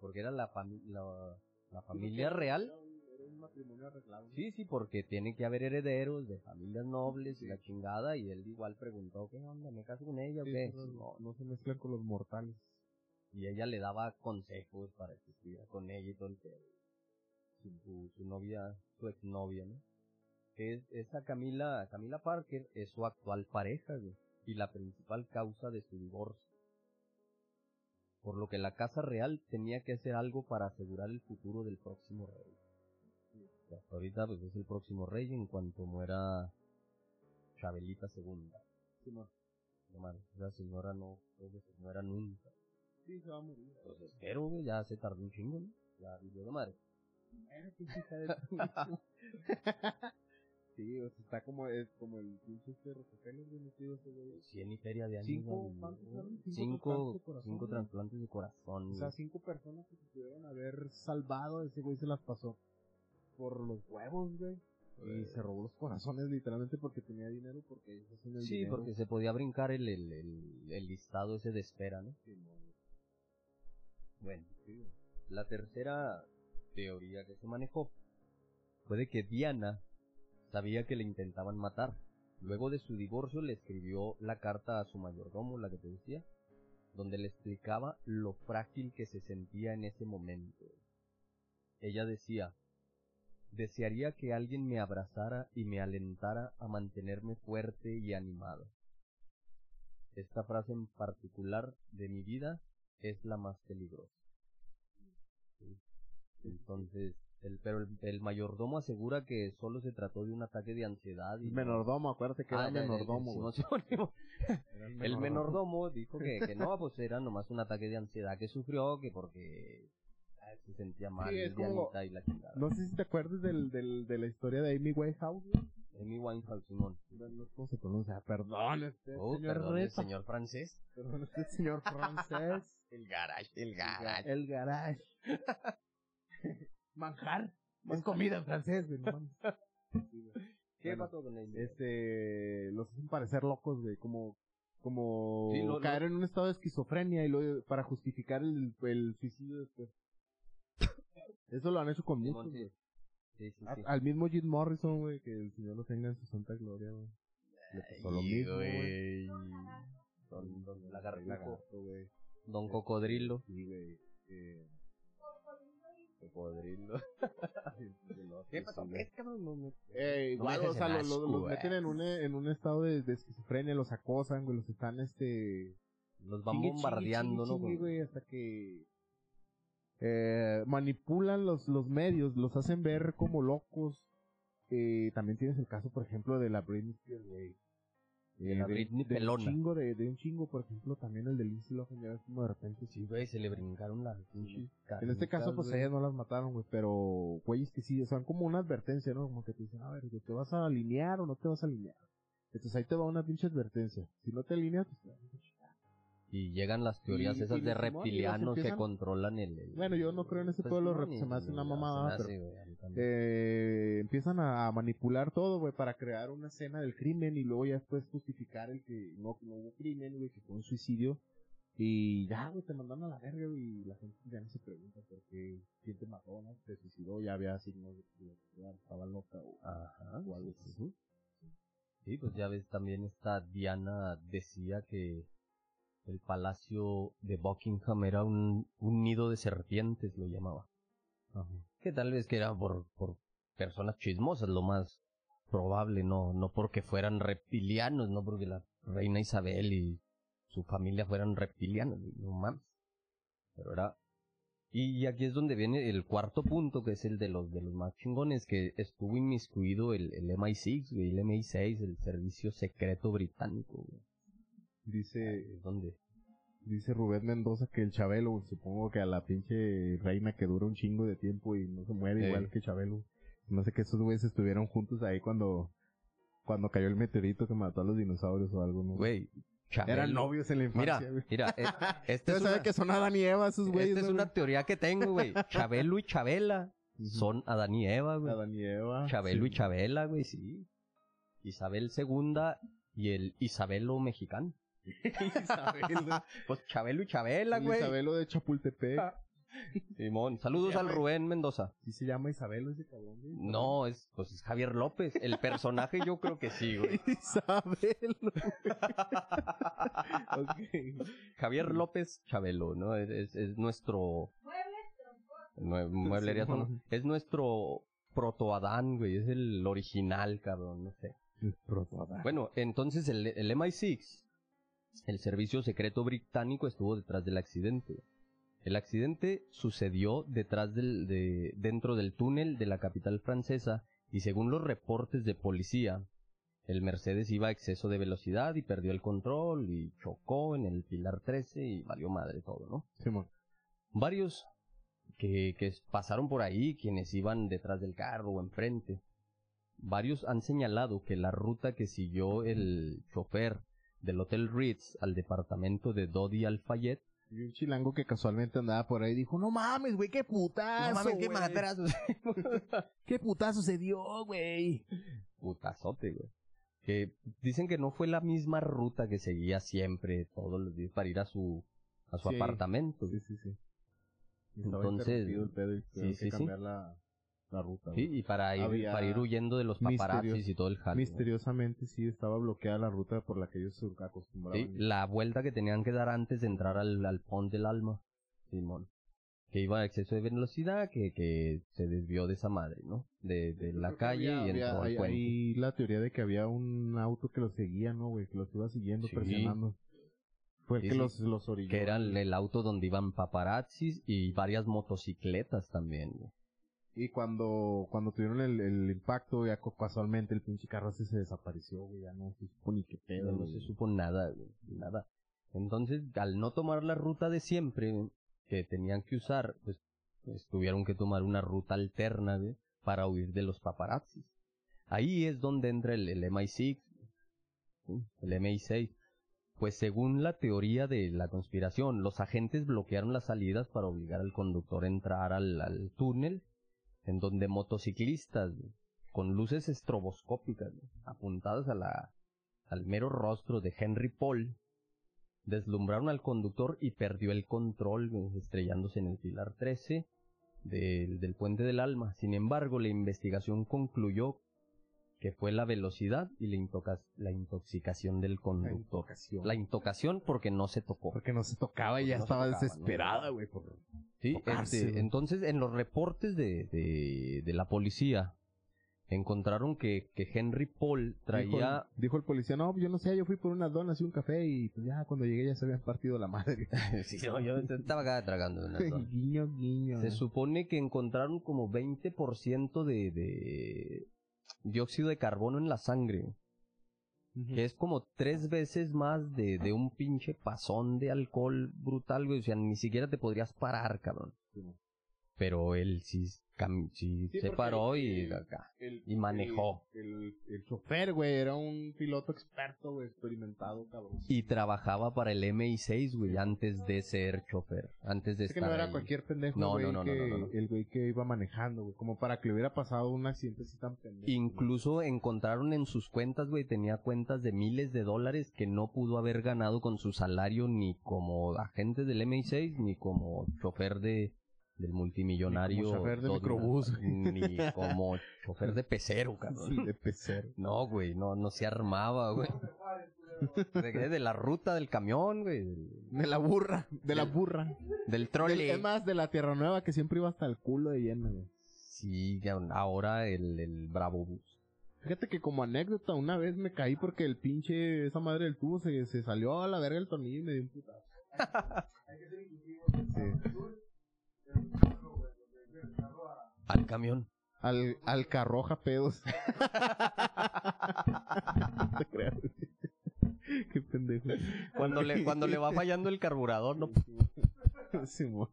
Speaker 2: porque era la, la, la familia real.
Speaker 1: Era un matrimonio arreglado.
Speaker 2: Sí, sí, porque tiene que haber herederos de familias nobles y la chingada, y él igual preguntó, ¿qué onda? ¿Me caso con ella o qué?
Speaker 1: no,
Speaker 2: No,
Speaker 1: no se mezclan con los mortales.
Speaker 2: y ella le daba consejos para que estuviera con ella y todo el pedo. Su, su novia, su exnovia, ¿no? Que es, esa Camila, Camila Parker es su actual pareja, güey, y la principal causa de su divorcio. Por lo que la Casa Real tenía que hacer algo para asegurar el futuro del próximo rey. Y hasta ahorita pues es el próximo rey en cuanto muera Chabelita II. No mames, esa señora no, creo que se muera nunca.
Speaker 1: Sí, se va a morir.
Speaker 2: Pues espero, güey, ya se tardó un chingo, ¿no? Ya vivió de madre.
Speaker 1: sí, o sea, está como, es como el pinche este Rockefeller, güey, metido ese güey.
Speaker 2: Cien y feria de.
Speaker 1: Cinco,
Speaker 2: güey.
Speaker 1: ¿cuántos fueron?
Speaker 2: Cinco,
Speaker 1: Cinco trasplantes de corazón,
Speaker 2: cinco de corazón.
Speaker 1: O sea,
Speaker 2: güey.
Speaker 1: cinco personas que se pudieron haber salvado, ese güey se las pasó por los huevos, güey. Y se robó los corazones literalmente porque tenía dinero, porque ellos hacen el
Speaker 2: Sí,
Speaker 1: dinero.
Speaker 2: porque se podía brincar el, el, el, el listado ese de espera, ¿no? Bueno, la tercera teoría que se manejó fue de que Diana sabía que le intentaban matar. Luego de su divorcio le escribió la carta a su mayordomo, la que te decía, donde le explicaba lo frágil que se sentía en ese momento. Ella decía, desearía que alguien me abrazara y me alentara a mantenerme fuerte y animado. Esta frase en particular de mi vida es la más peligrosa. Entonces, el, pero el, el mayordomo asegura que solo se trató de un ataque de ansiedad y no-
Speaker 1: Menordomo, acuérdate que
Speaker 2: Ah,
Speaker 1: era
Speaker 2: ya,
Speaker 1: menordomo,
Speaker 2: El menordomo dijo que, que no, pues era nomás un ataque de ansiedad que sufrió, que porque se sentía mal,
Speaker 1: Sí, es como-
Speaker 2: Dianita y la chingada.
Speaker 1: No sé si te acuerdas del, del, de la historia de Amy Winehouse.
Speaker 2: Amy Winehouse, Simón.
Speaker 1: No sé cómo se pronuncia. Perdón, este
Speaker 2: Oh,
Speaker 1: señor
Speaker 2: perdón, el señor francés.
Speaker 1: Perdón, este señor francés.
Speaker 2: El garage, el
Speaker 1: El garage. Manjar. Es comida en francés, güey. no mames.
Speaker 2: ¿Qué
Speaker 1: Bueno,
Speaker 2: pasó con?
Speaker 1: Este, los hacen parecer locos, güey, como, como
Speaker 2: Sí, lo-
Speaker 1: caer en un estado de esquizofrenia y luego para justificar el, el suicidio después. Eso lo han hecho con muchos,
Speaker 2: sí.
Speaker 1: güey.
Speaker 2: Sí, sí,
Speaker 1: A-
Speaker 2: sí.
Speaker 1: Al mismo Jim Morrison, güey, que el señor lo tenga en su santa gloria, güey. Le pasó lo mismo, güey.
Speaker 2: Don, don lagartijo.
Speaker 1: Lagarto, güey.
Speaker 2: Don cocodrilo.
Speaker 1: Sí, güey. Eh,
Speaker 2: Cocodrilo. ¿Qué pasó?
Speaker 1: Eh, igual, o sea, los, los- los
Speaker 2: asco,
Speaker 1: meten en
Speaker 2: güey.
Speaker 1: un, en un estado de, de esquizofrenia, los acosan, güey, los están, este...
Speaker 2: Los van
Speaker 1: chingue,
Speaker 2: bombardeando,
Speaker 1: chingue,
Speaker 2: ¿no?
Speaker 1: chingue,
Speaker 2: Con-
Speaker 1: güey, hasta que... Eh, manipulan los, los medios, los hacen ver como locos. Eh, también tienes el caso, por ejemplo, de la Britney Spears, güey.
Speaker 2: De la Britney
Speaker 1: de un chingo de, de un chingo, por ejemplo, también el de Lindsay Lohan, ya como de repente
Speaker 2: Sí, güey, se le brincaron las
Speaker 1: Sí. En este caso, pues
Speaker 2: güey.
Speaker 1: ellas no las mataron, güey, pero güeyes que sí, son como una advertencia, ¿no? Como que te dicen, a ver, ¿te vas a alinear o no te vas a alinear? Entonces ahí te va una pinche advertencia. Si no te alineas, pues te.
Speaker 2: Y llegan las teorías
Speaker 1: Y-
Speaker 2: esas
Speaker 1: y
Speaker 2: de reptilianos que
Speaker 1: empiezan-
Speaker 2: controlan el, el-
Speaker 1: Bueno, yo no creo en ese
Speaker 2: pues,
Speaker 1: pueblo,
Speaker 2: no,
Speaker 1: se me hace una mamada, pero-. Eh, empiezan a, manipular todo, güey, para crear una escena del crimen y luego ya después justificar el que no, no hubo crimen, güey, que fue un suicidio. Y ya, güey, te mandan a la verga, güey, y la gente ya no se pregunta por qué, quién te mató, ¿no? Te suicidó, ya había signos de que estaba loca o,
Speaker 2: Ajá,
Speaker 1: o algo
Speaker 2: sí,
Speaker 1: así.
Speaker 2: sí. Sí, pues ya ves, también esta Diana decía que el palacio de Buckingham era un, un nido de serpientes, lo llamaba. Que tal vez que era por, por personas chismosas, lo más probable, no, no porque fueran reptilianos, no porque la reina Isabel y su familia fueran reptilianos, no mames. Pero era... Y aquí es donde viene el cuarto punto, que es el de los de los más chingones, que estuvo inmiscuido el, el MI6, güey, el MI6, el servicio secreto británico, güey.
Speaker 1: Dice,
Speaker 2: Es donde...
Speaker 1: dice Rubén Mendoza que el Chabelo, supongo que a la pinche reina que dura un chingo de tiempo y no se muere
Speaker 2: Eh.
Speaker 1: igual que Chabelo. No sé que esos güeyes estuvieron juntos ahí cuando, cuando cayó el meteorito que mató a los dinosaurios o algo, ¿no?
Speaker 2: Güey, Chabelo-
Speaker 1: Eran novios en la
Speaker 2: Mira,
Speaker 1: infancia, güey.
Speaker 2: mira, eh, esta
Speaker 1: Ustedes
Speaker 2: es
Speaker 1: saben
Speaker 2: una,
Speaker 1: que son Adán y Eva esos güeyes,
Speaker 2: esta es
Speaker 1: ¿no,
Speaker 2: una
Speaker 1: güey?
Speaker 2: teoría que tengo, güey. Chabelo y Chabela son Adán y Eva, güey.
Speaker 1: Adán y Eva.
Speaker 2: Chabelo y. Chabela, güey, sí. Isabel II y el Isabelo mexicano.
Speaker 1: Isabel.
Speaker 2: Pues Chabelo y Chabela,
Speaker 1: El
Speaker 2: güey.
Speaker 1: Isabelo de Chapultepec.
Speaker 2: Simón, saludos al Rubén Mendoza.
Speaker 1: ¿Sí se llama Isabelo ese cabrón? güey?
Speaker 2: No, es, pues es Javier López. El personaje yo creo que sí, güey.
Speaker 1: Isabelo.
Speaker 2: Javier López Chabelo, ¿no? Es, es, es nuestro...
Speaker 3: Muebles,
Speaker 2: Nue- mueblería son- Es nuestro proto Adán, güey. Es el original, cabrón, no sé. Bueno, entonces el, el MI6, el servicio secreto británico, estuvo detrás del accidente. El accidente sucedió detrás del, de, dentro del túnel de la capital francesa y según los reportes de policía, el Mercedes iba a exceso de velocidad y perdió el control y chocó en el Pilar 13 y valió madre todo, ¿no?
Speaker 1: Simón.
Speaker 2: Varios que, que pasaron por ahí, quienes iban detrás del carro o enfrente, varios han señalado que la ruta que siguió el chofer del Hotel Ritz al departamento de Dodi Al-Fayed
Speaker 1: Y un chilango que casualmente andaba por ahí dijo, no mames, güey, qué putazo,
Speaker 2: No mames, qué madrazos.
Speaker 1: Qué putazo se dio, güey.
Speaker 2: Putazote, güey. Que dicen que no fue la misma ruta que seguía siempre todos los días para ir a su a su
Speaker 1: Sí.
Speaker 2: apartamento.
Speaker 1: Sí, sí, sí.
Speaker 2: Entonces,
Speaker 1: el pedo y tuvieron
Speaker 2: sí, sí,
Speaker 1: que
Speaker 2: sí.
Speaker 1: cambiar la, la ruta.
Speaker 2: Sí, y para ir,
Speaker 1: Había
Speaker 2: para ir huyendo de los paparazzis y todo el jale.
Speaker 1: Misteriosamente sí estaba bloqueada la ruta por la que ellos se acostumbraban.
Speaker 2: Sí, la vuelta que tenían que dar antes de entrar al, al pont del alma, Simón. Que iba a exceso de velocidad, que, que se desvió de esa madre, ¿no? De, de la calle
Speaker 1: había-
Speaker 2: y entró
Speaker 1: había-
Speaker 2: al puente.
Speaker 1: hay la teoría de que había un auto que los seguía, ¿no, güey? Que los iba siguiendo,
Speaker 2: Sí.
Speaker 1: presionando. Fue el
Speaker 2: Sí,
Speaker 1: que los, los orilló.
Speaker 2: Que era el, el auto donde iban paparazzis y varias motocicletas también, güey.
Speaker 1: Y cuando, cuando tuvieron el, el impacto, ya casualmente el pinche carro se desapareció, güey. Ya no se supo ni qué pedo.
Speaker 2: No, se supo nada, güey, nada. Entonces, al no tomar la ruta de siempre que tenían que usar, pues, pues tuvieron que tomar una ruta alterna, güey, para huir de los paparazzis. Ahí es donde entra el, el MI6, ¿sí? el MI6. Pues según la teoría de la conspiración, los agentes bloquearon las salidas para obligar al conductor a entrar al, al túnel, en donde motociclistas, con luces estroboscópicas, apuntadas a la, al mero rostro de Henry Paul, deslumbraron al conductor y perdió el control, estrellándose en el pilar 13 del, del puente del alma. Sin embargo, la investigación concluyó que fue la velocidad y la, intoca- la intoxicación del
Speaker 1: La
Speaker 2: conductor.
Speaker 1: intoxicación.
Speaker 2: La intoxicación porque no se tocó.
Speaker 1: Porque no se tocaba y ya
Speaker 2: no
Speaker 1: estaba
Speaker 2: tocaba, ¿no?
Speaker 1: desesperada, güey. por-
Speaker 2: Sí, este, entonces en los reportes de, de, de la policía encontraron que, que Henry Paul traía...
Speaker 1: dijo el policía, no, yo no sé, yo fui por unas donas y un café y pues ya cuando llegué ya se habían partido la madre.
Speaker 2: Sí, no, yo estaba acá tragando. una dona.
Speaker 1: guiño, guiño.
Speaker 2: Se supone que encontraron como 20% de, de dióxido de carbono en la sangre, que es como tres veces más de, de un pinche pasón de alcohol brutal, güey. O sea, ni siquiera te podrías parar, cabrón.
Speaker 1: Sí.
Speaker 2: Pero él sí, sí
Speaker 1: Sí,
Speaker 2: se paró
Speaker 1: el-
Speaker 2: y
Speaker 1: el-
Speaker 2: acá.
Speaker 1: El-
Speaker 2: Y manejó.
Speaker 1: El, el, chofer, güey, era un piloto experto, güey, experimentado, cabrón.
Speaker 2: Y trabajaba para el MI6, güey, antes de ser chofer. Antes de
Speaker 1: Es que
Speaker 2: estar
Speaker 1: no era
Speaker 2: ahí.
Speaker 1: cualquier pendejo,
Speaker 2: No,
Speaker 1: güey,
Speaker 2: no, no, no,
Speaker 1: que, el güey que iba manejando, güey, como para que le hubiera pasado un accidente así tan pendejo.
Speaker 2: Incluso encontraron en sus cuentas, güey, tenía cuentas de miles de dólares que no pudo haber ganado con su salario ni como agente del MI6 ni como chofer de del multimillonario.
Speaker 1: Ni como chofer de microbús,
Speaker 2: Ni como chofer de pecero, cabrón.
Speaker 1: Sí, de pecero.
Speaker 2: No, güey, no, no se armaba, güey. ¿De, la ruta del camión, güey.
Speaker 1: De la burra, de la
Speaker 2: Del-
Speaker 1: burra.
Speaker 2: Del
Speaker 1: Del-
Speaker 2: trole.
Speaker 1: es más, de la Tierra Nueva que siempre iba hasta el culo de lleno, güey.
Speaker 2: Sí, ya- ahora el, el Bravo Bus.
Speaker 1: Fíjate que como anécdota, una vez me caí porque el pinche, esa madre del tubo se, se salió a la verga el tornillo y me dio un putazo. Sí.
Speaker 2: Al camión.
Speaker 1: Al, al carroja pedos. No te creas. Qué pendejo.
Speaker 2: Cuando le, cuando le va fallando el carburador, no
Speaker 1: Simón.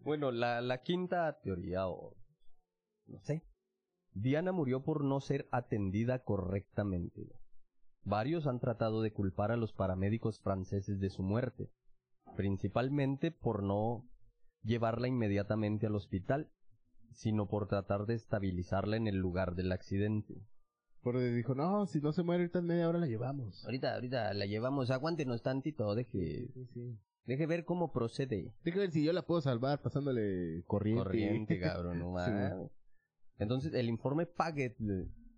Speaker 2: Bueno, la, la quinta teoría, o no sé. Diana murió por no ser atendida correctamente. Varios han tratado de culpar a los paramédicos franceses de su muerte, principalmente por no llevarla inmediatamente al hospital, sino por tratar de estabilizarla en el lugar del accidente.
Speaker 1: Porque dijo, no, si no se muere ahorita en media hora la llevamos.
Speaker 2: Ahorita, ahorita la llevamos, aguántenos tantito, deje,
Speaker 1: Sí, sí.
Speaker 2: deje ver cómo procede.
Speaker 1: Deja ver si yo la puedo salvar pasándole corriente.
Speaker 2: corriente, cabrón, no
Speaker 1: Sí,
Speaker 2: mames. Entonces, el informe Paget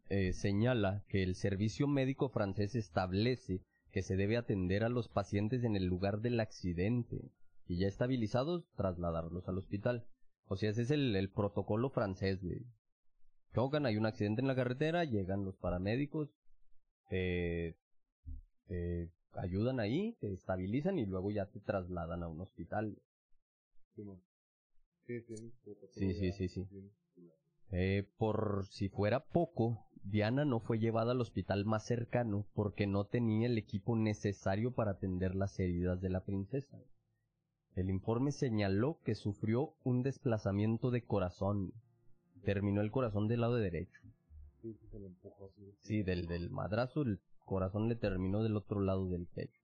Speaker 2: eh, señala que el servicio médico francés establece que se debe atender a los pacientes en el lugar del accidente y ya estabilizados, trasladarlos al hospital. O sea, ese es el, el protocolo francés, güey. Chocan, hay un accidente en la carretera, llegan los paramédicos, te, te ayudan ahí, te estabilizan y luego ya te trasladan a un hospital.
Speaker 1: Sí, sí,
Speaker 2: Sí, sí, sí, sí. Eh, por si fuera poco, Diana no fue llevada al hospital más cercano porque no tenía el equipo necesario para atender las heridas de la princesa. El informe señaló que sufrió un desplazamiento de corazón. Terminó el corazón del lado derecho. Sí, del, del madrazo el corazón le terminó del otro lado del pecho.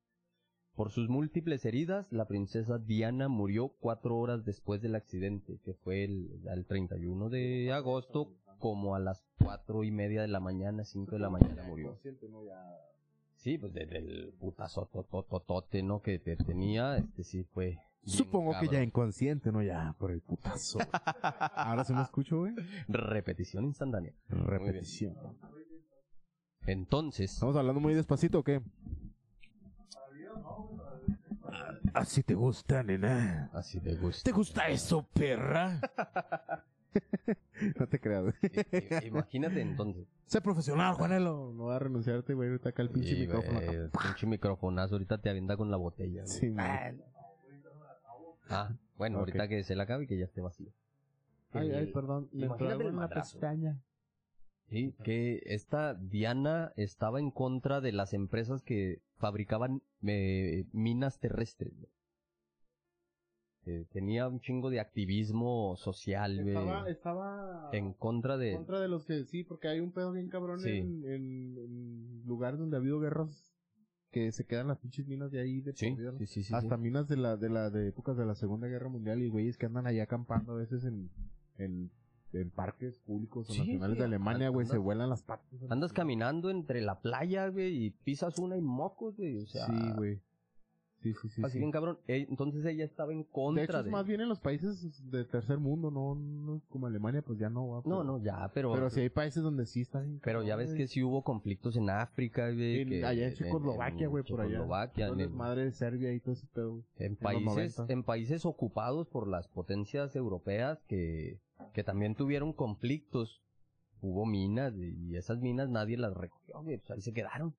Speaker 2: Por sus múltiples heridas, la princesa Diana murió cuatro horas después del accidente, que fue el, el 31 de agosto, como a las cuatro y media de la mañana, cinco de la mañana murió. Sí, pues desde el putazo totototote, ¿no? Que te tenía, este sí fue.
Speaker 1: Supongo que ya inconsciente, ¿no? Ya, por el putazo. Ahora sí me escucho, güey.
Speaker 2: Repetición instantánea.
Speaker 1: Repetición.
Speaker 2: Entonces,
Speaker 1: ¿Estamos hablando muy despacito o qué? Así te gusta, nena.
Speaker 2: así te gusta.
Speaker 1: ¿Te gusta eso, perra? no te creas.
Speaker 2: I- i- Imagínate entonces.
Speaker 1: Sé profesional, Juanelo. No va a renunciarte, güey. Ahorita acá el pinche
Speaker 2: Sí,
Speaker 1: micrófono.
Speaker 2: güey, pinche microfonazo, ahorita te avienta con la botella.
Speaker 1: Sí.
Speaker 2: Ah, bueno, ahorita que se la acabe y que ya esté vacío.
Speaker 1: Ay, ay,
Speaker 2: El-
Speaker 1: perdón. Me
Speaker 2: imagínate el madrazo.
Speaker 1: pestaña.
Speaker 2: Sí, que esta Diana estaba en contra de las empresas que fabricaban eh, minas terrestres. Eh, tenía un chingo de activismo social,
Speaker 1: Estaba, estaba
Speaker 2: en contra de...
Speaker 1: en contra de los que sí, porque hay un pedo bien cabrón
Speaker 2: Sí.
Speaker 1: en, en, en lugares donde ha habido guerras que se quedan las pinches minas de ahí de
Speaker 2: Sí, sí,
Speaker 1: Hasta minas de la de la de épocas de la Segunda Guerra Mundial y güeyes que andan allá acampando a veces en en, en parques públicos o nacionales de Alemania, güey, se vuelan las patas.
Speaker 2: Andas caminando entre la playa, güey, y pisas una y mocos, güey, o sea...
Speaker 1: Sí, güey. Sí, sí, sí.
Speaker 2: Así
Speaker 1: sí.
Speaker 2: bien cabrón. Eh, Entonces ella estaba en
Speaker 1: De
Speaker 2: contra
Speaker 1: hecho,
Speaker 2: de...
Speaker 1: es más bien en los países de tercer mundo, no, no como Alemania, pues ya no va.
Speaker 2: No,
Speaker 1: pero-
Speaker 2: no, ya, pero...
Speaker 1: Pero sí hay países donde sí está bien
Speaker 2: Pero ya ves que sí hubo conflictos en África, güey.
Speaker 1: En-
Speaker 2: que-
Speaker 1: allá en Checoslovaquia, güey, por allá.
Speaker 2: Checoslovaquia, en,
Speaker 1: el madre de Serbia y todo ese pedo.
Speaker 2: en
Speaker 1: los
Speaker 2: países,
Speaker 1: 90.
Speaker 2: en países ocupados por las potencias europeas que, que también tuvieron conflictos. Hubo minas y esas minas nadie las recogió, güey, pues ahí se quedaron.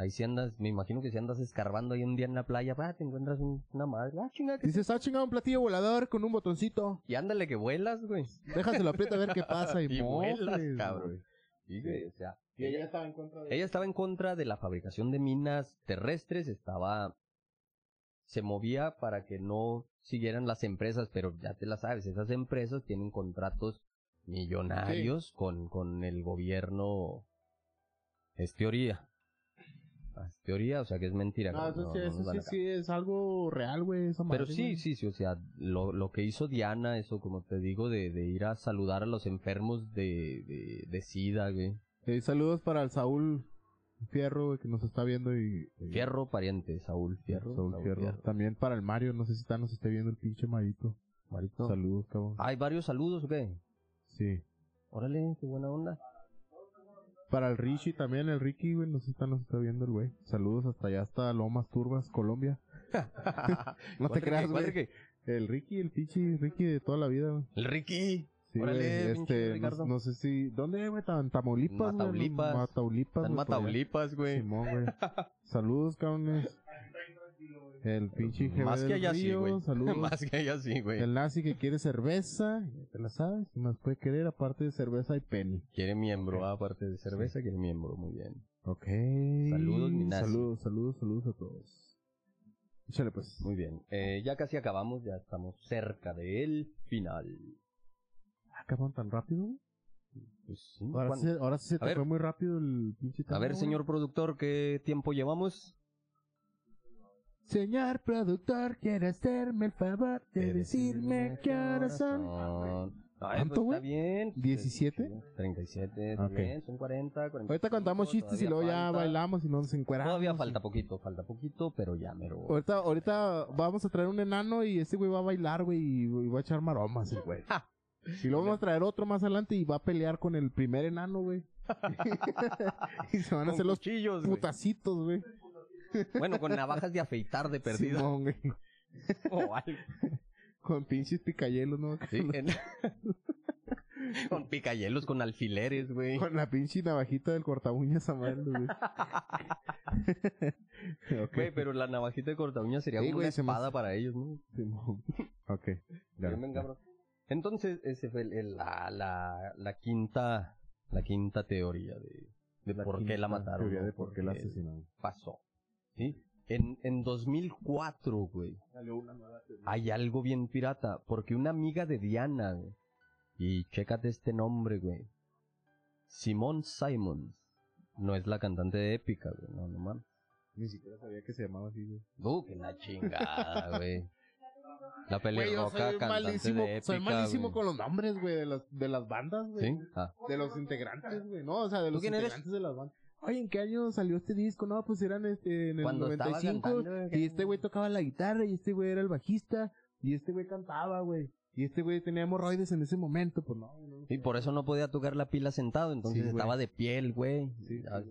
Speaker 2: Ahí sí andas, me imagino que si andas escarbando ahí un día en la playa, pa, te encuentras un- una madre, ah, chinga, que-
Speaker 1: Dices, ah, chingado un platillo volador con un botoncito.
Speaker 2: y ándale que vuelas, güey.
Speaker 1: Déjaselo aprieta a ver qué pasa. Y,
Speaker 2: Y vuelas, cabrón.
Speaker 1: güey.
Speaker 2: Sí, güey, o sea,
Speaker 1: Y ella estaba en contra de
Speaker 2: Ella estaba en contra de la fabricación de minas terrestres, estaba se movía para que no siguieran las empresas, pero ya te la sabes, esas empresas tienen contratos millonarios con, con el gobierno. Es teoría. Teoría, o sea que es mentira.
Speaker 1: No, eso, sí,
Speaker 2: no
Speaker 1: eso sí, sí es algo real, güey.
Speaker 2: pero sí,
Speaker 1: güey.
Speaker 2: sí, sí, o sea, lo, lo que hizo Diana, eso como te digo, de, de ir a saludar a los enfermos de, de, de SIDA, güey.
Speaker 1: Eh, saludos para el Saúl Fierro, güey, que nos está viendo y... y-
Speaker 2: Fierro pariente, Saúl Fierro.
Speaker 1: Saúl Fierro. También para el Mario, no sé si está, nos esté viendo el pinche Marito.
Speaker 2: Marito.
Speaker 1: Saludos, cabrón.
Speaker 2: ¿Hay varios saludos o qué?
Speaker 1: Sí.
Speaker 2: Órale, qué buena onda.
Speaker 1: Para el Richie también, el Ricky, güey, nos está, nos está viendo el güey. Saludos hasta allá, hasta Lomas Turbas, Colombia. No te
Speaker 2: ¿Cuál
Speaker 1: creas, güey. El Ricky, el pinche Ricky de toda la vida, güey.
Speaker 2: El Ricky.
Speaker 1: Sí,
Speaker 2: Órale,
Speaker 1: este, no, no sé si, ¿dónde, güey? ¿En Tamaulipas?
Speaker 2: Mataulipas.
Speaker 1: Mataulipas.
Speaker 2: Mataulipas, güey.
Speaker 1: Simón, güey. Saludos, cabrones. El pinche jefe
Speaker 2: Más que allá sí, güey. Más que allá sí, güey.
Speaker 1: El nazi que quiere cerveza, te la sabes, ¿qué más puede querer aparte de cerveza y penny?
Speaker 2: Quiere miembro, ah, aparte de cerveza, quiere miembro, muy bien.
Speaker 1: Ok.
Speaker 2: Saludos, mi nazi.
Speaker 1: Saludos, saludos, saludos a todos. Échale pues.
Speaker 2: Muy bien. Eh, ya casi acabamos, ya estamos cerca del final.
Speaker 1: ¿Acaban tan rápido?
Speaker 2: Pues sí,
Speaker 1: Ahora, sí, ahora sí se te
Speaker 2: ver.
Speaker 1: fue muy rápido el pinche
Speaker 2: A ver, señor productor, ¿qué tiempo llevamos?
Speaker 1: Señor productor, quiere hacerme el favor de decirme qué horas son. ¿Cuánto, güey?
Speaker 2: está bien.
Speaker 1: ¿17?
Speaker 2: 37, está
Speaker 1: Ok.
Speaker 2: bien, son 40, 45,
Speaker 1: Ahorita contamos chistes y luego ya bailamos y no nos encueramos.
Speaker 2: Todavía falta poquito, falta poquito, pero ya mero.
Speaker 1: Ahorita, ahorita vamos a traer un enano y este güey va a bailar, güey, y, y va a echar maromas, el güey. Y luego vamos a traer otro más adelante y va a pelear con el primer enano, güey. y se van a
Speaker 2: Con
Speaker 1: hacer los
Speaker 2: cuchillos, güey.
Speaker 1: putacitos, güey.
Speaker 2: Bueno, con navajas de afeitar de perdida.
Speaker 1: Simón, güey.
Speaker 2: o algo.
Speaker 1: Con pinches picayelos, ¿no?
Speaker 2: Sí, en- con picayelos, con alfileres, güey.
Speaker 1: Con la pinche navajita del corta uñas a mano, güey.
Speaker 2: Güey, pero la navajita de corta uña sería
Speaker 1: Sí,
Speaker 2: como una
Speaker 1: me
Speaker 2: espada
Speaker 1: hace-
Speaker 2: para ellos, ¿no?
Speaker 1: Simón. Ok. ya.
Speaker 2: Entonces, ese fue el- el- la, la, la quinta la quinta teoría de, de
Speaker 1: La
Speaker 2: por qué la mataron.
Speaker 1: teoría de por qué la asesinaron.
Speaker 2: Pasó. ¿Sí? En, en 2004, güey, hay algo bien pirata. Porque una amiga de Diana, güey, y chécate este nombre, güey. Simone Simons. No es la cantante de Épica, güey. No, no mames.
Speaker 1: Ni siquiera sabía que se llamaba así, güey.
Speaker 2: Uh, que la chingada, güey. La
Speaker 1: Güey, yo
Speaker 2: pelirroja
Speaker 1: soy
Speaker 2: cantante
Speaker 1: malísimo,
Speaker 2: de Épica,
Speaker 1: soy malísimo
Speaker 2: güey.
Speaker 1: con los nombres, güey, de las, de las bandas, güey.
Speaker 2: ¿Sí? Ah,
Speaker 1: De los integrantes, güey. No, o sea, de los
Speaker 2: quién eres?
Speaker 1: integrantes de las bandas. Oye, ¿en qué año salió este disco? No, pues eran este, en el
Speaker 2: Cuando estaba
Speaker 1: 95.
Speaker 2: cantando,
Speaker 1: y este güey tocaba la guitarra, y este güey era el bajista, y este güey cantaba, güey. Y este güey tenía hemorroides en ese momento, pues no, no.
Speaker 2: Y por eso no podía tocar la pila sentado, entonces
Speaker 1: Sí,
Speaker 2: estaba de piel, güey.
Speaker 1: Sí,
Speaker 2: Ah.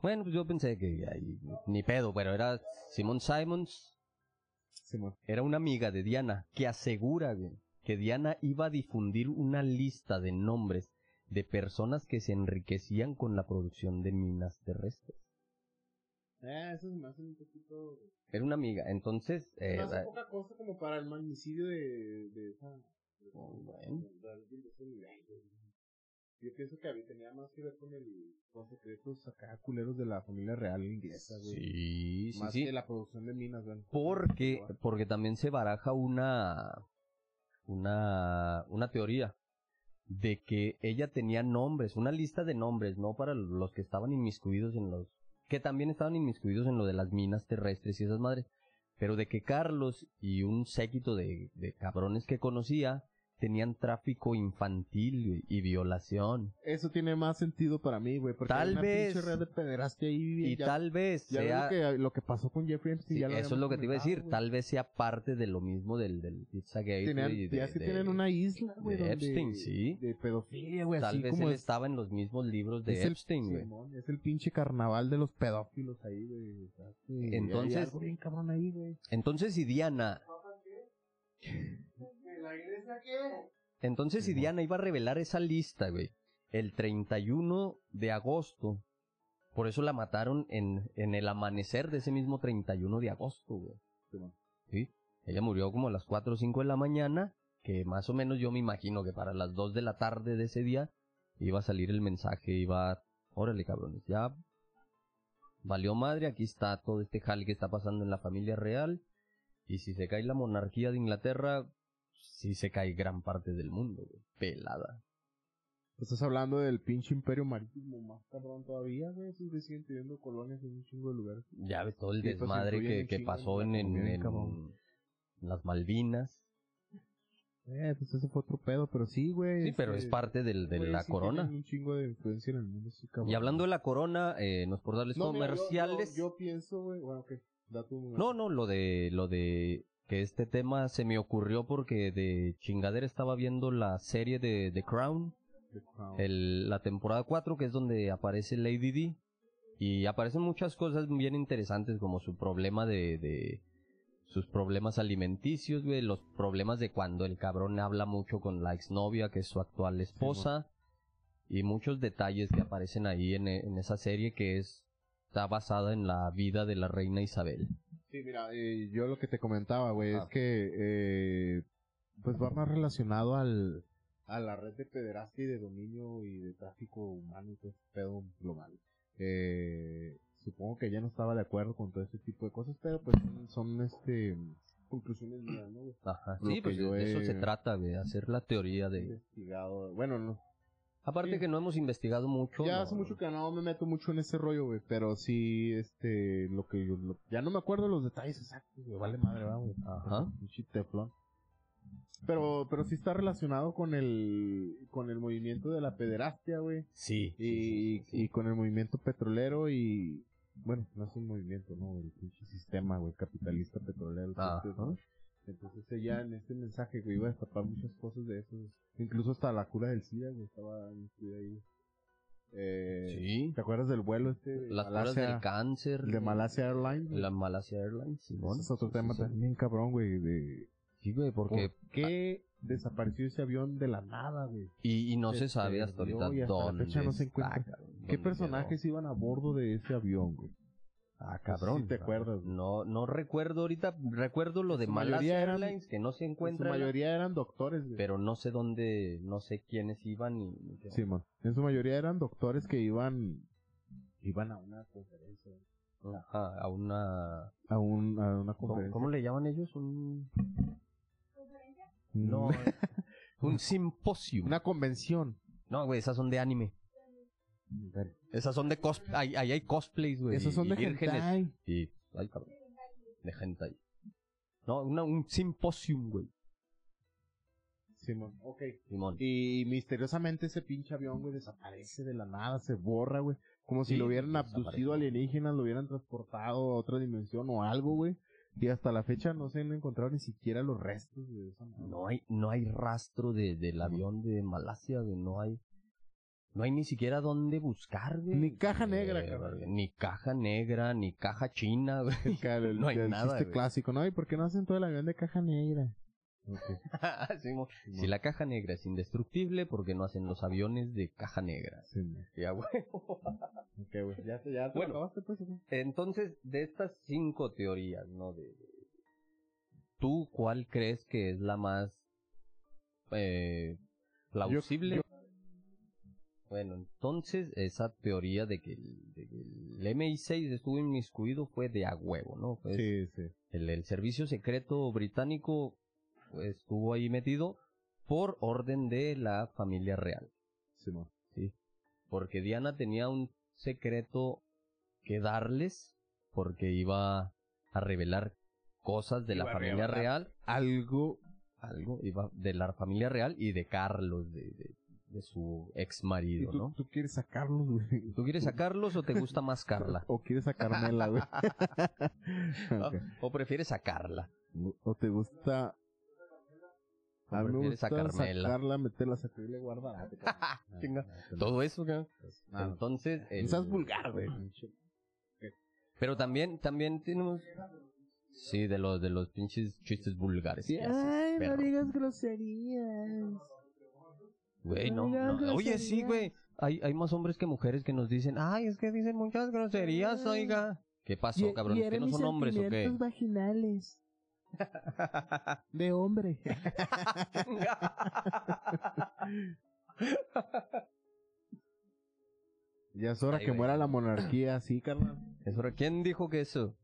Speaker 2: Bueno, pues yo pensé que ahí, ni pedo, pero era Simon Simons,
Speaker 1: Simón.
Speaker 2: era una amiga de Diana que asegura, güey, que Diana iba a difundir una lista de nombres de personas que se enriquecían con la producción de minas terrestres.
Speaker 1: Eh, eso se me hace un poquito...
Speaker 2: Era una amiga, entonces... Eh, eh,
Speaker 1: poca cosa como para el magnicidio de, de esa...
Speaker 2: Oh, bueno.
Speaker 1: Yo pienso que había, tenía más que ver con el, los secretos acá culeros de la familia real inglesa, güey.
Speaker 2: sí, sí,
Speaker 1: más
Speaker 2: sí.
Speaker 1: que la producción de minas, güey.
Speaker 2: Porque, porque también se baraja una, una, una teoría de que ella tenía nombres, una lista de nombres, no para los que estaban inmiscuidos en los, que también estaban inmiscuidos en lo de las minas terrestres y esas madres, pero de que Carlos y un séquito de, de cabrones que conocía tenían tráfico infantil y violación.
Speaker 1: Eso tiene más sentido para mí, güey. Porque
Speaker 2: Tal
Speaker 1: hay una
Speaker 2: vez-
Speaker 1: pinche red de pederastia ahí.
Speaker 2: Y
Speaker 1: ya-
Speaker 2: tal vez
Speaker 1: ya
Speaker 2: sea...
Speaker 1: lo que, lo que pasó con Jeffrey Epstein.
Speaker 2: Sí,
Speaker 1: ya lo
Speaker 2: eso es lo que te iba a decir. Tal vez sea parte de lo mismo del, del Pizzagate.
Speaker 1: Tenían-
Speaker 2: de-
Speaker 1: ya es que
Speaker 2: de-
Speaker 1: tienen una isla, güey.
Speaker 2: de
Speaker 1: donde-
Speaker 2: Epstein, sí.
Speaker 1: De pedofilia, güey.
Speaker 2: Tal
Speaker 1: así
Speaker 2: vez
Speaker 1: como
Speaker 2: él
Speaker 1: es-
Speaker 2: estaba en los mismos libros de Epstein, güey.
Speaker 1: Es el pinche carnaval de los pedófilos ahí, güey. o sea, que
Speaker 2: Entonces-
Speaker 1: hay algo bien cabrón ahí.
Speaker 2: Entonces, si Diana,
Speaker 5: ¿La iglesia qué?
Speaker 2: entonces si Diana iba a revelar esa lista, güey, el 31 de agosto, por eso la mataron en, en el amanecer de ese mismo 31 de agosto, güey. Sí. Ella murió como a las 4 o 5 de la mañana, que más o menos yo me imagino que para las 2 de la tarde de ese día iba a salir el mensaje, iba, órale cabrones, ya valió madre, aquí está todo este jale que está pasando en la familia real. Y si se cae la monarquía de Inglaterra, sí se cae gran parte del mundo, güey. Pelada.
Speaker 1: Estás hablando del pinche imperio marítimo más cabrón todavía, güey. Sí, se siguen teniendo colonias en un chingo de lugares.
Speaker 2: Ya ves todo el
Speaker 1: pues,
Speaker 2: desmadre que, que pasó
Speaker 1: en
Speaker 2: en, en, las Malvinas.
Speaker 1: Eh, pues ese fue otro pedo, pero sí, güey.
Speaker 2: Sí, pero
Speaker 1: este,
Speaker 2: es parte del, de
Speaker 1: güey,
Speaker 2: la corona.
Speaker 1: un chingo de influencia en el mundo.
Speaker 2: Y hablando de la corona, eh, no es por darles
Speaker 1: No, mira, yo-
Speaker 2: comerciales.
Speaker 1: Yo, pienso, güey. Bueno, ok. Da tu.
Speaker 2: No, no, lo de, lo de que este tema se me ocurrió porque de chingadera estaba viendo la serie de The Crown,
Speaker 1: The Crown.
Speaker 2: el, la temporada 4, que es donde aparece Lady D. Y aparecen muchas cosas bien interesantes como su problema de, de sus problemas alimenticios, güey, los problemas de cuando el cabrón habla mucho con la exnovia, que es su actual esposa, y muchos detalles que aparecen ahí en, en esa serie que es, está basada en la vida de la reina Isabel.
Speaker 1: Sí, mira, eh, yo lo que te comentaba, güey,
Speaker 2: Ah.
Speaker 1: es que eh, pues va más relacionado al a la red de pederastia y de dominio y de tráfico humano y todo ese pedo global. Eh, supongo que ella no estaba de acuerdo con todo ese tipo de cosas, pero pues son, este conclusiones mías, ¿no?
Speaker 2: Ajá, sí, pues de eso se trata, de hacer la teoría de...
Speaker 1: Investigado, bueno, no,
Speaker 2: Aparte
Speaker 1: Sí.
Speaker 2: que no hemos investigado mucho.
Speaker 1: ya
Speaker 2: no-
Speaker 1: hace mucho que no me meto mucho en ese rollo, güey, pero sí, este, lo que yo, lo- ya no me acuerdo los detalles exactos, güey, vale madre, güey.
Speaker 2: Ajá.
Speaker 1: Teflón. Pero, pero sí está relacionado con el, con el movimiento de la pederastia, güey,
Speaker 2: Sí.
Speaker 1: y,
Speaker 2: sí, sí, sí.
Speaker 1: y con el movimiento petrolero y, bueno, no es un movimiento, ¿no? El pinche sistema, güey, capitalista petrolero. este, ¿no? Entonces ella en este mensaje, güey, iba a destapar muchas cosas de eso. Incluso hasta la cura del SIDA, güey, estaba incluida ahí. Eh,
Speaker 2: Sí.
Speaker 1: ¿Te acuerdas del vuelo este? de
Speaker 2: Las curas
Speaker 1: Malasia-
Speaker 2: del cáncer.
Speaker 1: de Malasia Airlines? güey?
Speaker 2: La Malasia Airlines, Simón.
Speaker 1: Ese es otro
Speaker 2: Sí,
Speaker 1: tema
Speaker 2: sí, sí.
Speaker 1: también cabrón, güey, de...
Speaker 2: Sí, güey, porque...
Speaker 1: ¿Por qué desapareció ese avión de la nada, güey?
Speaker 2: Y, y no se
Speaker 1: Se
Speaker 2: sabe hasta ahorita
Speaker 1: hasta la
Speaker 2: dónde
Speaker 1: fecha no se encuentra. ¿Qué
Speaker 2: dónde
Speaker 1: personajes iban a bordo de ese avión, güey?
Speaker 2: Ah,
Speaker 1: sé
Speaker 2: cabrón.
Speaker 1: si te acuerdas.
Speaker 2: No, no recuerdo ahorita. Recuerdo lo de
Speaker 1: mayoría eran-
Speaker 2: Airlines, que no se
Speaker 1: En su mayoría eran doctores, güey.
Speaker 2: Pero no sé dónde, no sé quiénes iban ni... ni qué-
Speaker 1: Simón. En su mayoría eran doctores que iban iban a una conferencia.
Speaker 2: Ajá, a una...
Speaker 1: A, un, a una
Speaker 2: ¿Cómo,
Speaker 1: conferencia.
Speaker 2: cómo le llaman ellos? Un...
Speaker 3: ¿Conferencia?
Speaker 2: No, un simposio.
Speaker 1: Una convención.
Speaker 2: No, güey, esas son de anime. Esas son de cosplay. Ahí, ahí hay cosplays, güey.
Speaker 1: Esos son
Speaker 2: y
Speaker 1: de
Speaker 2: vírgenes.
Speaker 1: hentai.
Speaker 2: Y, ay, cabrón. De hentai. No, una- un simposium, güey.
Speaker 1: Simón, ok.
Speaker 2: Simón.
Speaker 1: Y misteriosamente ese pinche avión, güey, desaparece de la nada, se borra, güey. Como si lo hubieran abducido alienígenas, lo hubieran transportado a otra dimensión o algo, güey. Y hasta la fecha no se han encontrado ni siquiera los restos de esa madre.
Speaker 2: No hay, no hay rastro de, del avión de Malasia, güey. No hay, no hay ni siquiera dónde buscar, güey.
Speaker 1: Ni caja negra,
Speaker 2: Eh,
Speaker 1: cabrón.
Speaker 2: Ni caja negra, ni caja china, güey.
Speaker 1: El-
Speaker 2: No hay
Speaker 1: el
Speaker 2: nada,
Speaker 1: chiste
Speaker 2: güey.
Speaker 1: clásico, ¿no? ¿Y por qué no hacen todo el avión de caja negra?
Speaker 2: Sí, si la caja negra es indestructible, ¿por qué no hacen los aviones de caja negra?
Speaker 1: Sí, mo.
Speaker 2: Ya, güey.
Speaker 1: Ya, ya te
Speaker 2: Bueno.
Speaker 1: acabaste, pues.
Speaker 2: Entonces, de estas cinco teorías, ¿no? De, de- ¿Tú cuál crees que es la más eh, plausible?
Speaker 1: yo-
Speaker 2: Bueno, entonces esa teoría de que, el, de que el MI6 estuvo inmiscuido fue de a huevo, ¿no? Pues,
Speaker 1: Sí, sí.
Speaker 2: el, el servicio secreto británico pues, estuvo ahí metido por orden de la familia real.
Speaker 1: Simón.
Speaker 2: Sí. Porque Diana tenía un secreto que darles porque iba a revelar cosas de la
Speaker 1: Iba
Speaker 2: familia real,
Speaker 1: Algo.
Speaker 2: algo iba de la familia real y de Carlos, de, de, de su ex
Speaker 1: ¿Y
Speaker 2: marido,
Speaker 1: tú,
Speaker 2: ¿no?
Speaker 1: tú quieres sacarlos, güey?
Speaker 2: ¿Tú quieres sacarlos o te gusta más Carla?
Speaker 1: ¿O quieres sacármela, güey? Ok.
Speaker 2: ¿O prefieres sacarla?
Speaker 1: ¿O te gusta...
Speaker 2: ¿O
Speaker 1: A mí me gusta
Speaker 2: sacármela?
Speaker 1: sacarla, meterla, sacarla y guardarla.
Speaker 2: Chinga. Todo eso, ¿qué?
Speaker 1: Ah, no.
Speaker 2: Entonces, el-
Speaker 1: seas vulgar, güey.
Speaker 2: Pero también, también tenemos... Sí, de los, de los pinches chistes vulgares.
Speaker 1: Sí,
Speaker 2: que haces,
Speaker 1: ay, no digas groserías.
Speaker 2: Güey, no, no. Oye, sí, güey. Hay, hay más hombres que mujeres que nos dicen, ay, es que dicen muchas groserías, oiga. ¿Qué pasó, cabrón? ¿Es que no son hombres o qué?
Speaker 1: vaginales. De hombre. Ya es hora
Speaker 2: Ay,
Speaker 1: que
Speaker 2: güey.
Speaker 1: muera la monarquía, sí, carnal.
Speaker 2: Es hora- ¿Quién dijo que eso?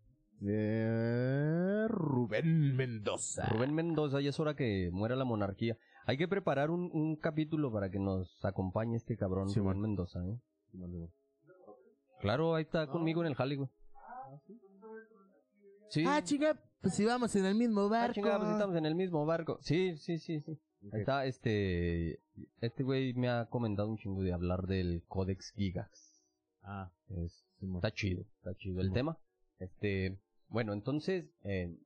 Speaker 1: Eh, Rubén Mendoza.
Speaker 2: Rubén Mendoza, ya es hora que muera la monarquía. Hay que preparar un, un capítulo para que nos acompañe este cabrón
Speaker 1: Sí,
Speaker 2: Rubén
Speaker 1: man.
Speaker 2: Mendoza, ¿eh? Claro, ahí está conmigo en el jale, güey. Sí.
Speaker 1: Ah, chinga, pues si vamos en el mismo
Speaker 2: Ah,
Speaker 1: barco.
Speaker 2: chingada, pues estamos en el mismo barco. Sí, sí, sí, sí. Ahí está, este... Este güey me ha comentado un chingo de hablar del Codex Gigax.
Speaker 1: Ah,
Speaker 2: Es,
Speaker 1: Simón.
Speaker 2: está chido, está chido el
Speaker 1: Simón.
Speaker 2: tema. Este, bueno, entonces, eh,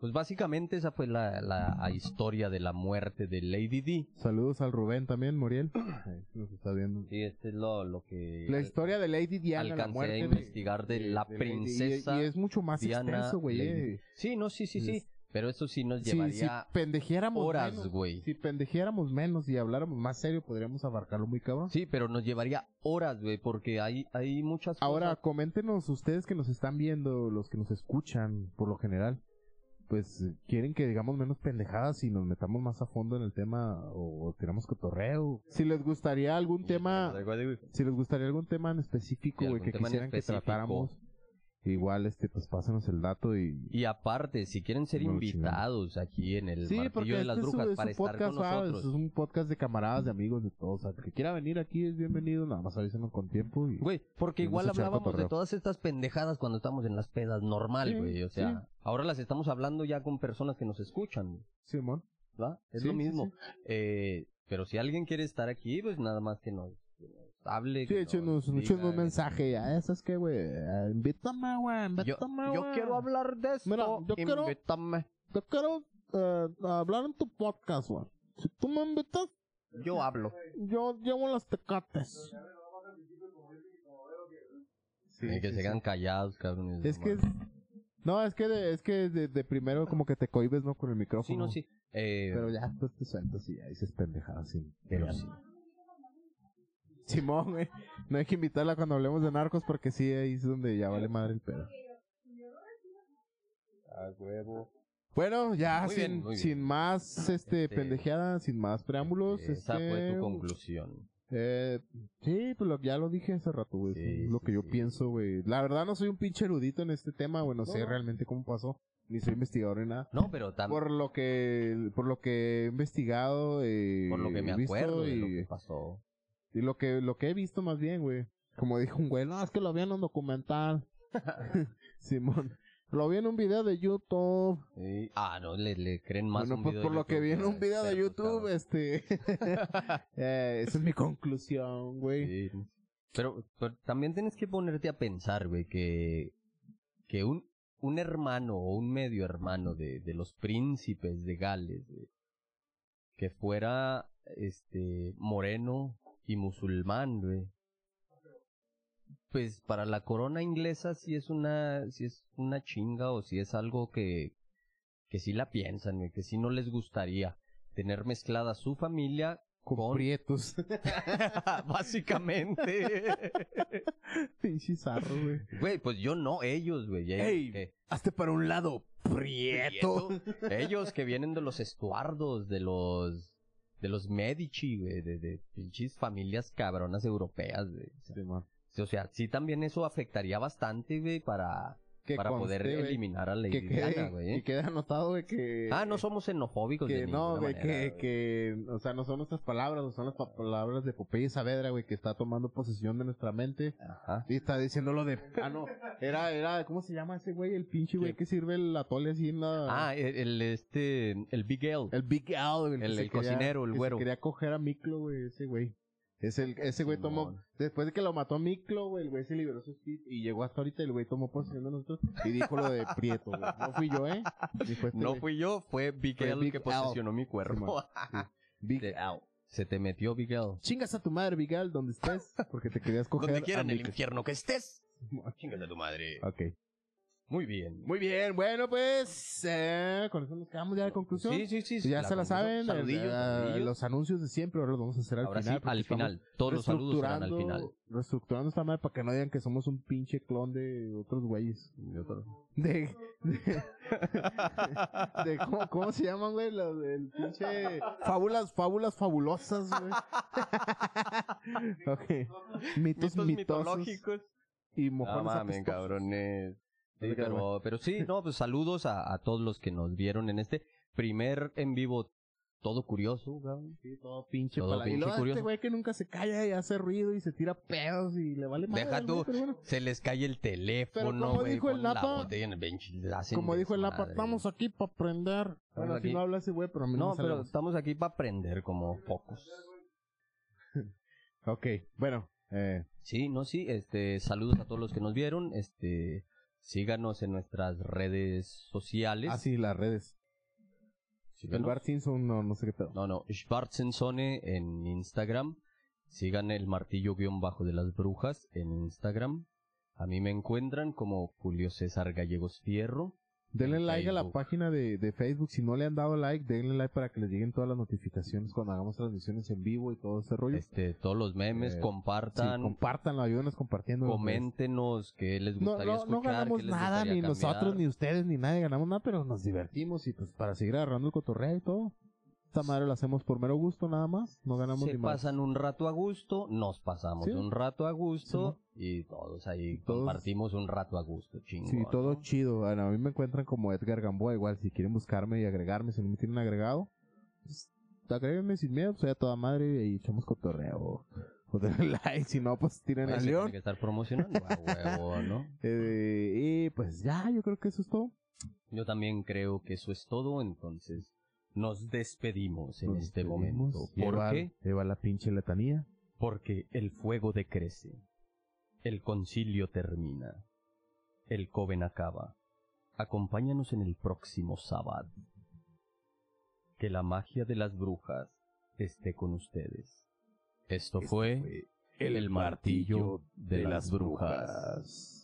Speaker 2: pues básicamente esa fue la, la historia de la muerte de Lady D.
Speaker 1: saludos al Rubén también, Muriel. Ahí Nos está viendo.
Speaker 2: Sí, este es lo, lo que
Speaker 1: La historia de Lady Diana, la muerte
Speaker 2: a
Speaker 1: de-
Speaker 2: investigar de, la
Speaker 1: de Lady-
Speaker 2: princesa.
Speaker 1: Y, y es mucho más
Speaker 2: Diana
Speaker 1: extenso, güey.
Speaker 2: Lady.
Speaker 1: eh.
Speaker 2: Sí, no, sí, sí, sí.
Speaker 1: Es-
Speaker 2: Pero eso sí nos
Speaker 1: Si,
Speaker 2: llevaría
Speaker 1: si pendejeáramos
Speaker 2: horas, güey.
Speaker 1: si pendejeáramos menos y habláramos más serio, podríamos abarcarlo muy cabrón.
Speaker 2: Sí, pero nos llevaría horas, güey, porque hay, hay muchas
Speaker 1: Ahora,
Speaker 2: cosas.
Speaker 1: coméntenos ustedes que nos están viendo, los que nos escuchan por lo general, pues eh, quieren que digamos menos pendejadas y nos metamos más a fondo en el tema o, o tiramos cotorreo. Si les gustaría algún tema, si les gustaría algún tema en específico, güey, que quisieran que tratáramos, igual este pues pásanos el dato y
Speaker 2: Y aparte, si quieren ser
Speaker 1: No
Speaker 2: invitados aquí en el
Speaker 1: Sí,
Speaker 2: Martillo
Speaker 1: porque
Speaker 2: de las
Speaker 1: este es un-
Speaker 2: Brujas
Speaker 1: es
Speaker 2: para
Speaker 1: un
Speaker 2: estar
Speaker 1: podcast,
Speaker 2: con
Speaker 1: ¿sabes?
Speaker 2: nosotros.
Speaker 1: Es un podcast de camaradas, de amigos, de todos. O sea, que quiera venir aquí es bienvenido, nada más avísenos con tiempo y...
Speaker 2: Güey, porque igual hablábamos de todas estas pendejadas cuando estamos en las pedas normal,
Speaker 1: Sí,
Speaker 2: güey. O sea,
Speaker 1: sí.
Speaker 2: ahora las estamos hablando ya con personas que nos escuchan,
Speaker 1: Simón.
Speaker 2: ¿va? Es
Speaker 1: Sí,
Speaker 2: lo
Speaker 1: sí,
Speaker 2: mismo.
Speaker 1: sí.
Speaker 2: Eh, pero si alguien quiere estar aquí, pues nada más que nos, que nos hable.
Speaker 1: Sí, échenos, un mensaje ya. Eso es que, güey, eh, invítame, güey,
Speaker 2: Yo,
Speaker 1: invítame,
Speaker 2: yo
Speaker 1: güey.
Speaker 2: quiero hablar de esto.
Speaker 1: Mira, yo quiero-
Speaker 2: invítame.
Speaker 1: Yo quiero eh, hablar en tu podcast, güey. Si tú me invitas,
Speaker 2: Yo hablo.
Speaker 1: yo llevo las tecates.
Speaker 2: Que se quedan callados, cabrones.
Speaker 1: Es que... es- No, es que, de, es que de, de primero como que te cohibes, ¿no? Con el micrófono.
Speaker 2: Sí, no, sí. Eh,
Speaker 1: Pero ya después te sueltas y ya dices pendejadas, sí.
Speaker 2: Pero sí.
Speaker 1: Simón, güey. No hay que invitarla cuando hablemos de narcos porque sí, ahí es donde ya vale madre el pedo.
Speaker 2: A huevo.
Speaker 1: Bueno, ya
Speaker 2: Muy
Speaker 1: sin,
Speaker 2: bien, muy bien.
Speaker 1: sin más este,
Speaker 2: Este,
Speaker 1: pendejeada, sin más preámbulos.
Speaker 2: Esa
Speaker 1: este,
Speaker 2: fue tu conclusión.
Speaker 1: eh, sí, pues lo, ya lo dije hace rato, güey.
Speaker 2: Sí,
Speaker 1: lo
Speaker 2: sí,
Speaker 1: que yo
Speaker 2: sí.
Speaker 1: pienso, güey. La verdad no soy un pinche erudito en este tema, güey. No sé realmente cómo pasó. Ni soy investigador ni nada.
Speaker 2: No, pero también
Speaker 1: Por lo que, por lo que he investigado, eh,
Speaker 2: por lo que me
Speaker 1: visto
Speaker 2: acuerdo de lo
Speaker 1: y-
Speaker 2: que pasó.
Speaker 1: Y lo que, lo que he visto más bien, güey. Como dijo un güey, no, es que lo vi en un documental. Simón. Lo vi en un video de YouTube.
Speaker 2: Sí. Ah, no, le, le creen más
Speaker 1: bueno,
Speaker 2: un
Speaker 1: pues
Speaker 2: video
Speaker 1: por
Speaker 2: de
Speaker 1: lo que vi en un video de YouTube, este. eh, esa es mi conclusión, güey.
Speaker 2: Sí. Pero, pero también tienes que ponerte a pensar, güey, que, que un, un hermano o un medio hermano de, de los príncipes de Gales, güey, que fuera este moreno y musulmán, güey. Pues para la corona inglesa sí es una, sí es una chinga o si es algo que, que sí la piensan, güey, que sí no les gustaría tener mezclada su familia
Speaker 1: Con, prietos.
Speaker 2: Básicamente.
Speaker 1: Pinche zarro, güey.
Speaker 2: Güey, pues yo no, ellos, güey. ellos
Speaker 1: Ey,
Speaker 2: que-
Speaker 1: Hazte para un lado, prieto.
Speaker 2: Ellos que vienen de los estuardos, de los de los Medici, güey, de, de pinches familias cabronas europeas, güey. O sea,
Speaker 1: Simón.
Speaker 2: O sea, sí también eso afectaría bastante, güey, para,
Speaker 1: Que
Speaker 2: para
Speaker 1: conste,
Speaker 2: poder
Speaker 1: güey,
Speaker 2: eliminar a Lady
Speaker 1: que
Speaker 2: Diana,
Speaker 1: quede,
Speaker 2: güey.
Speaker 1: que
Speaker 2: ¿eh?
Speaker 1: quede anotado, güey, que...
Speaker 2: Ah, no somos xenofóbicos de
Speaker 1: que no, güey,
Speaker 2: manera,
Speaker 1: que,
Speaker 2: güey.
Speaker 1: que, o sea, no son nuestras palabras, son las pa- palabras de Popeye Saavedra, güey, que está tomando posesión de nuestra mente.
Speaker 2: Ajá.
Speaker 1: Y está diciendo lo de, ah, no, era, era, ¿cómo se llama ese güey? El pinche güey que sirve el atole así en la...
Speaker 2: Ah, el, el, este, el Big L.
Speaker 1: el Big güey. que
Speaker 2: el-
Speaker 1: se
Speaker 2: el cocinero, el
Speaker 1: que se
Speaker 2: güero.
Speaker 1: quería coger a Miklo, güey, ese güey. Es el, ese güey tomó, después de que lo mató a Miklo, güey, el güey se liberó su speed y llegó hasta ahorita el güey tomó posesión de nosotros y dijo lo de Prieto, güey. No fui yo, ¿eh? Este
Speaker 2: No
Speaker 1: güey.
Speaker 2: fui yo, fue Big
Speaker 1: Fue
Speaker 2: L
Speaker 1: Big
Speaker 2: que
Speaker 1: Al.
Speaker 2: posesionó mi cuerpo.
Speaker 1: Sí. Big.
Speaker 2: Se te metió Big L.
Speaker 1: Chingas a tu madre, Big Al, donde estés, porque te querías coger
Speaker 2: Donde quiera en el infierno que estés. Chingas a tu madre.
Speaker 1: Ok.
Speaker 2: Muy bien.
Speaker 1: Muy bien, bueno, pues eh, con eso nos quedamos ya de conclusión.
Speaker 2: Sí, sí, sí.
Speaker 1: Ya se la saben,
Speaker 2: Saludillos, saludillos.
Speaker 1: los anuncios de siempre, ahora los vamos a hacer al
Speaker 2: Ahora
Speaker 1: final.
Speaker 2: sí, al final. Todos los saludos serán al final.
Speaker 1: reestructurando- esta madre para que no digan que somos un pinche clon de otros güeyes. De, de, de- ¿cómo, cómo se llaman, güey? Los del pinche fábulas, fábulas fabulosas, güey. ok. Mitos,
Speaker 2: Mitos mitológicos.
Speaker 1: y
Speaker 2: No
Speaker 1: mojones
Speaker 2: mames,
Speaker 1: apestosos.
Speaker 2: cabrones. Sí, pero, pero sí, no, pues saludos a, a todos los que nos vieron en este primer en vivo todo curioso, cabrón.
Speaker 1: Sí, todo pinche
Speaker 2: Todo
Speaker 1: Y
Speaker 2: pinche
Speaker 1: luego
Speaker 2: curioso.
Speaker 1: este güey que nunca se calla y hace ruido y se tira pedos y le vale madre.
Speaker 2: Deja tú,
Speaker 1: bueno.
Speaker 2: se les cae el teléfono,
Speaker 1: como
Speaker 2: güey,
Speaker 1: dijo el
Speaker 2: ponen la botella en el bench y
Speaker 1: Como dijo el Lapa, estamos aquí para aprender. Bueno, así
Speaker 2: aquí.
Speaker 1: no habla ese güey, pero a mí no,
Speaker 2: No, pero
Speaker 1: más.
Speaker 2: estamos aquí para aprender como pocos.
Speaker 1: Ok, bueno. Eh,
Speaker 2: Sí, no, sí, este, saludos a todos los que nos vieron, este, síganos en nuestras redes sociales.
Speaker 1: ah, sí, las redes. El. Bart Simpson, no, no sé qué pedo.
Speaker 2: No, no, Schwarzensone en Instagram. Sigan el martillo guion bajo de las brujas en Instagram. A mí me encuentran como Julio César Gallegos Fierro.
Speaker 1: Denle
Speaker 2: en
Speaker 1: like a la página de, de Facebook. Si no le han dado like, denle like para que les lleguen todas las notificaciones cuando hagamos transmisiones en vivo y todo ese rollo.
Speaker 2: Este, todos los memes,
Speaker 1: Eh, Sí,
Speaker 2: compartan,
Speaker 1: compártanlo, ayúdenos compartiendo.
Speaker 2: coméntenos qué les
Speaker 1: No,
Speaker 2: gustaría
Speaker 1: no, no
Speaker 2: escuchar.
Speaker 1: ganamos
Speaker 2: qué les
Speaker 1: nada, ni
Speaker 2: cambiar.
Speaker 1: nosotros, ni ustedes, ni nadie ganamos nada, pero nos divertimos y pues para seguir agarrando el cotorreo y todo. Esta madre lo hacemos por mero gusto nada más, no ganamos
Speaker 2: Se
Speaker 1: ni más.
Speaker 2: pasan un rato a gusto, nos pasamos
Speaker 1: Sí.
Speaker 2: un rato a gusto y todos ahí
Speaker 1: Todos-
Speaker 2: compartimos un rato a gusto, chingón.
Speaker 1: Sí, todo
Speaker 2: ¿no?
Speaker 1: chido. Bueno, a mí me encuentran como Edgar Gamboa, igual, si quieren buscarme y agregarme, si no me tienen agregado, pues, agréguenme sin miedo, soy a toda madre y echamos cotorreo. O denle like, si no, pues tiren al león.
Speaker 2: tiene que estar promocionando a huevo, ¿no?
Speaker 1: Eh, y pues ya, yo creo que eso es todo.
Speaker 2: Yo también creo que eso es todo, entonces nos despedimos en
Speaker 1: Nos
Speaker 2: este momento. ¿Por qué?
Speaker 1: Lleva la pinche letanía.
Speaker 2: Porque el fuego decrece, el concilio termina, el coven acaba. Acompáñanos en el próximo sábado. Que la magia de las brujas esté con ustedes. Esto
Speaker 1: Esto
Speaker 2: fue el martillo de las brujas.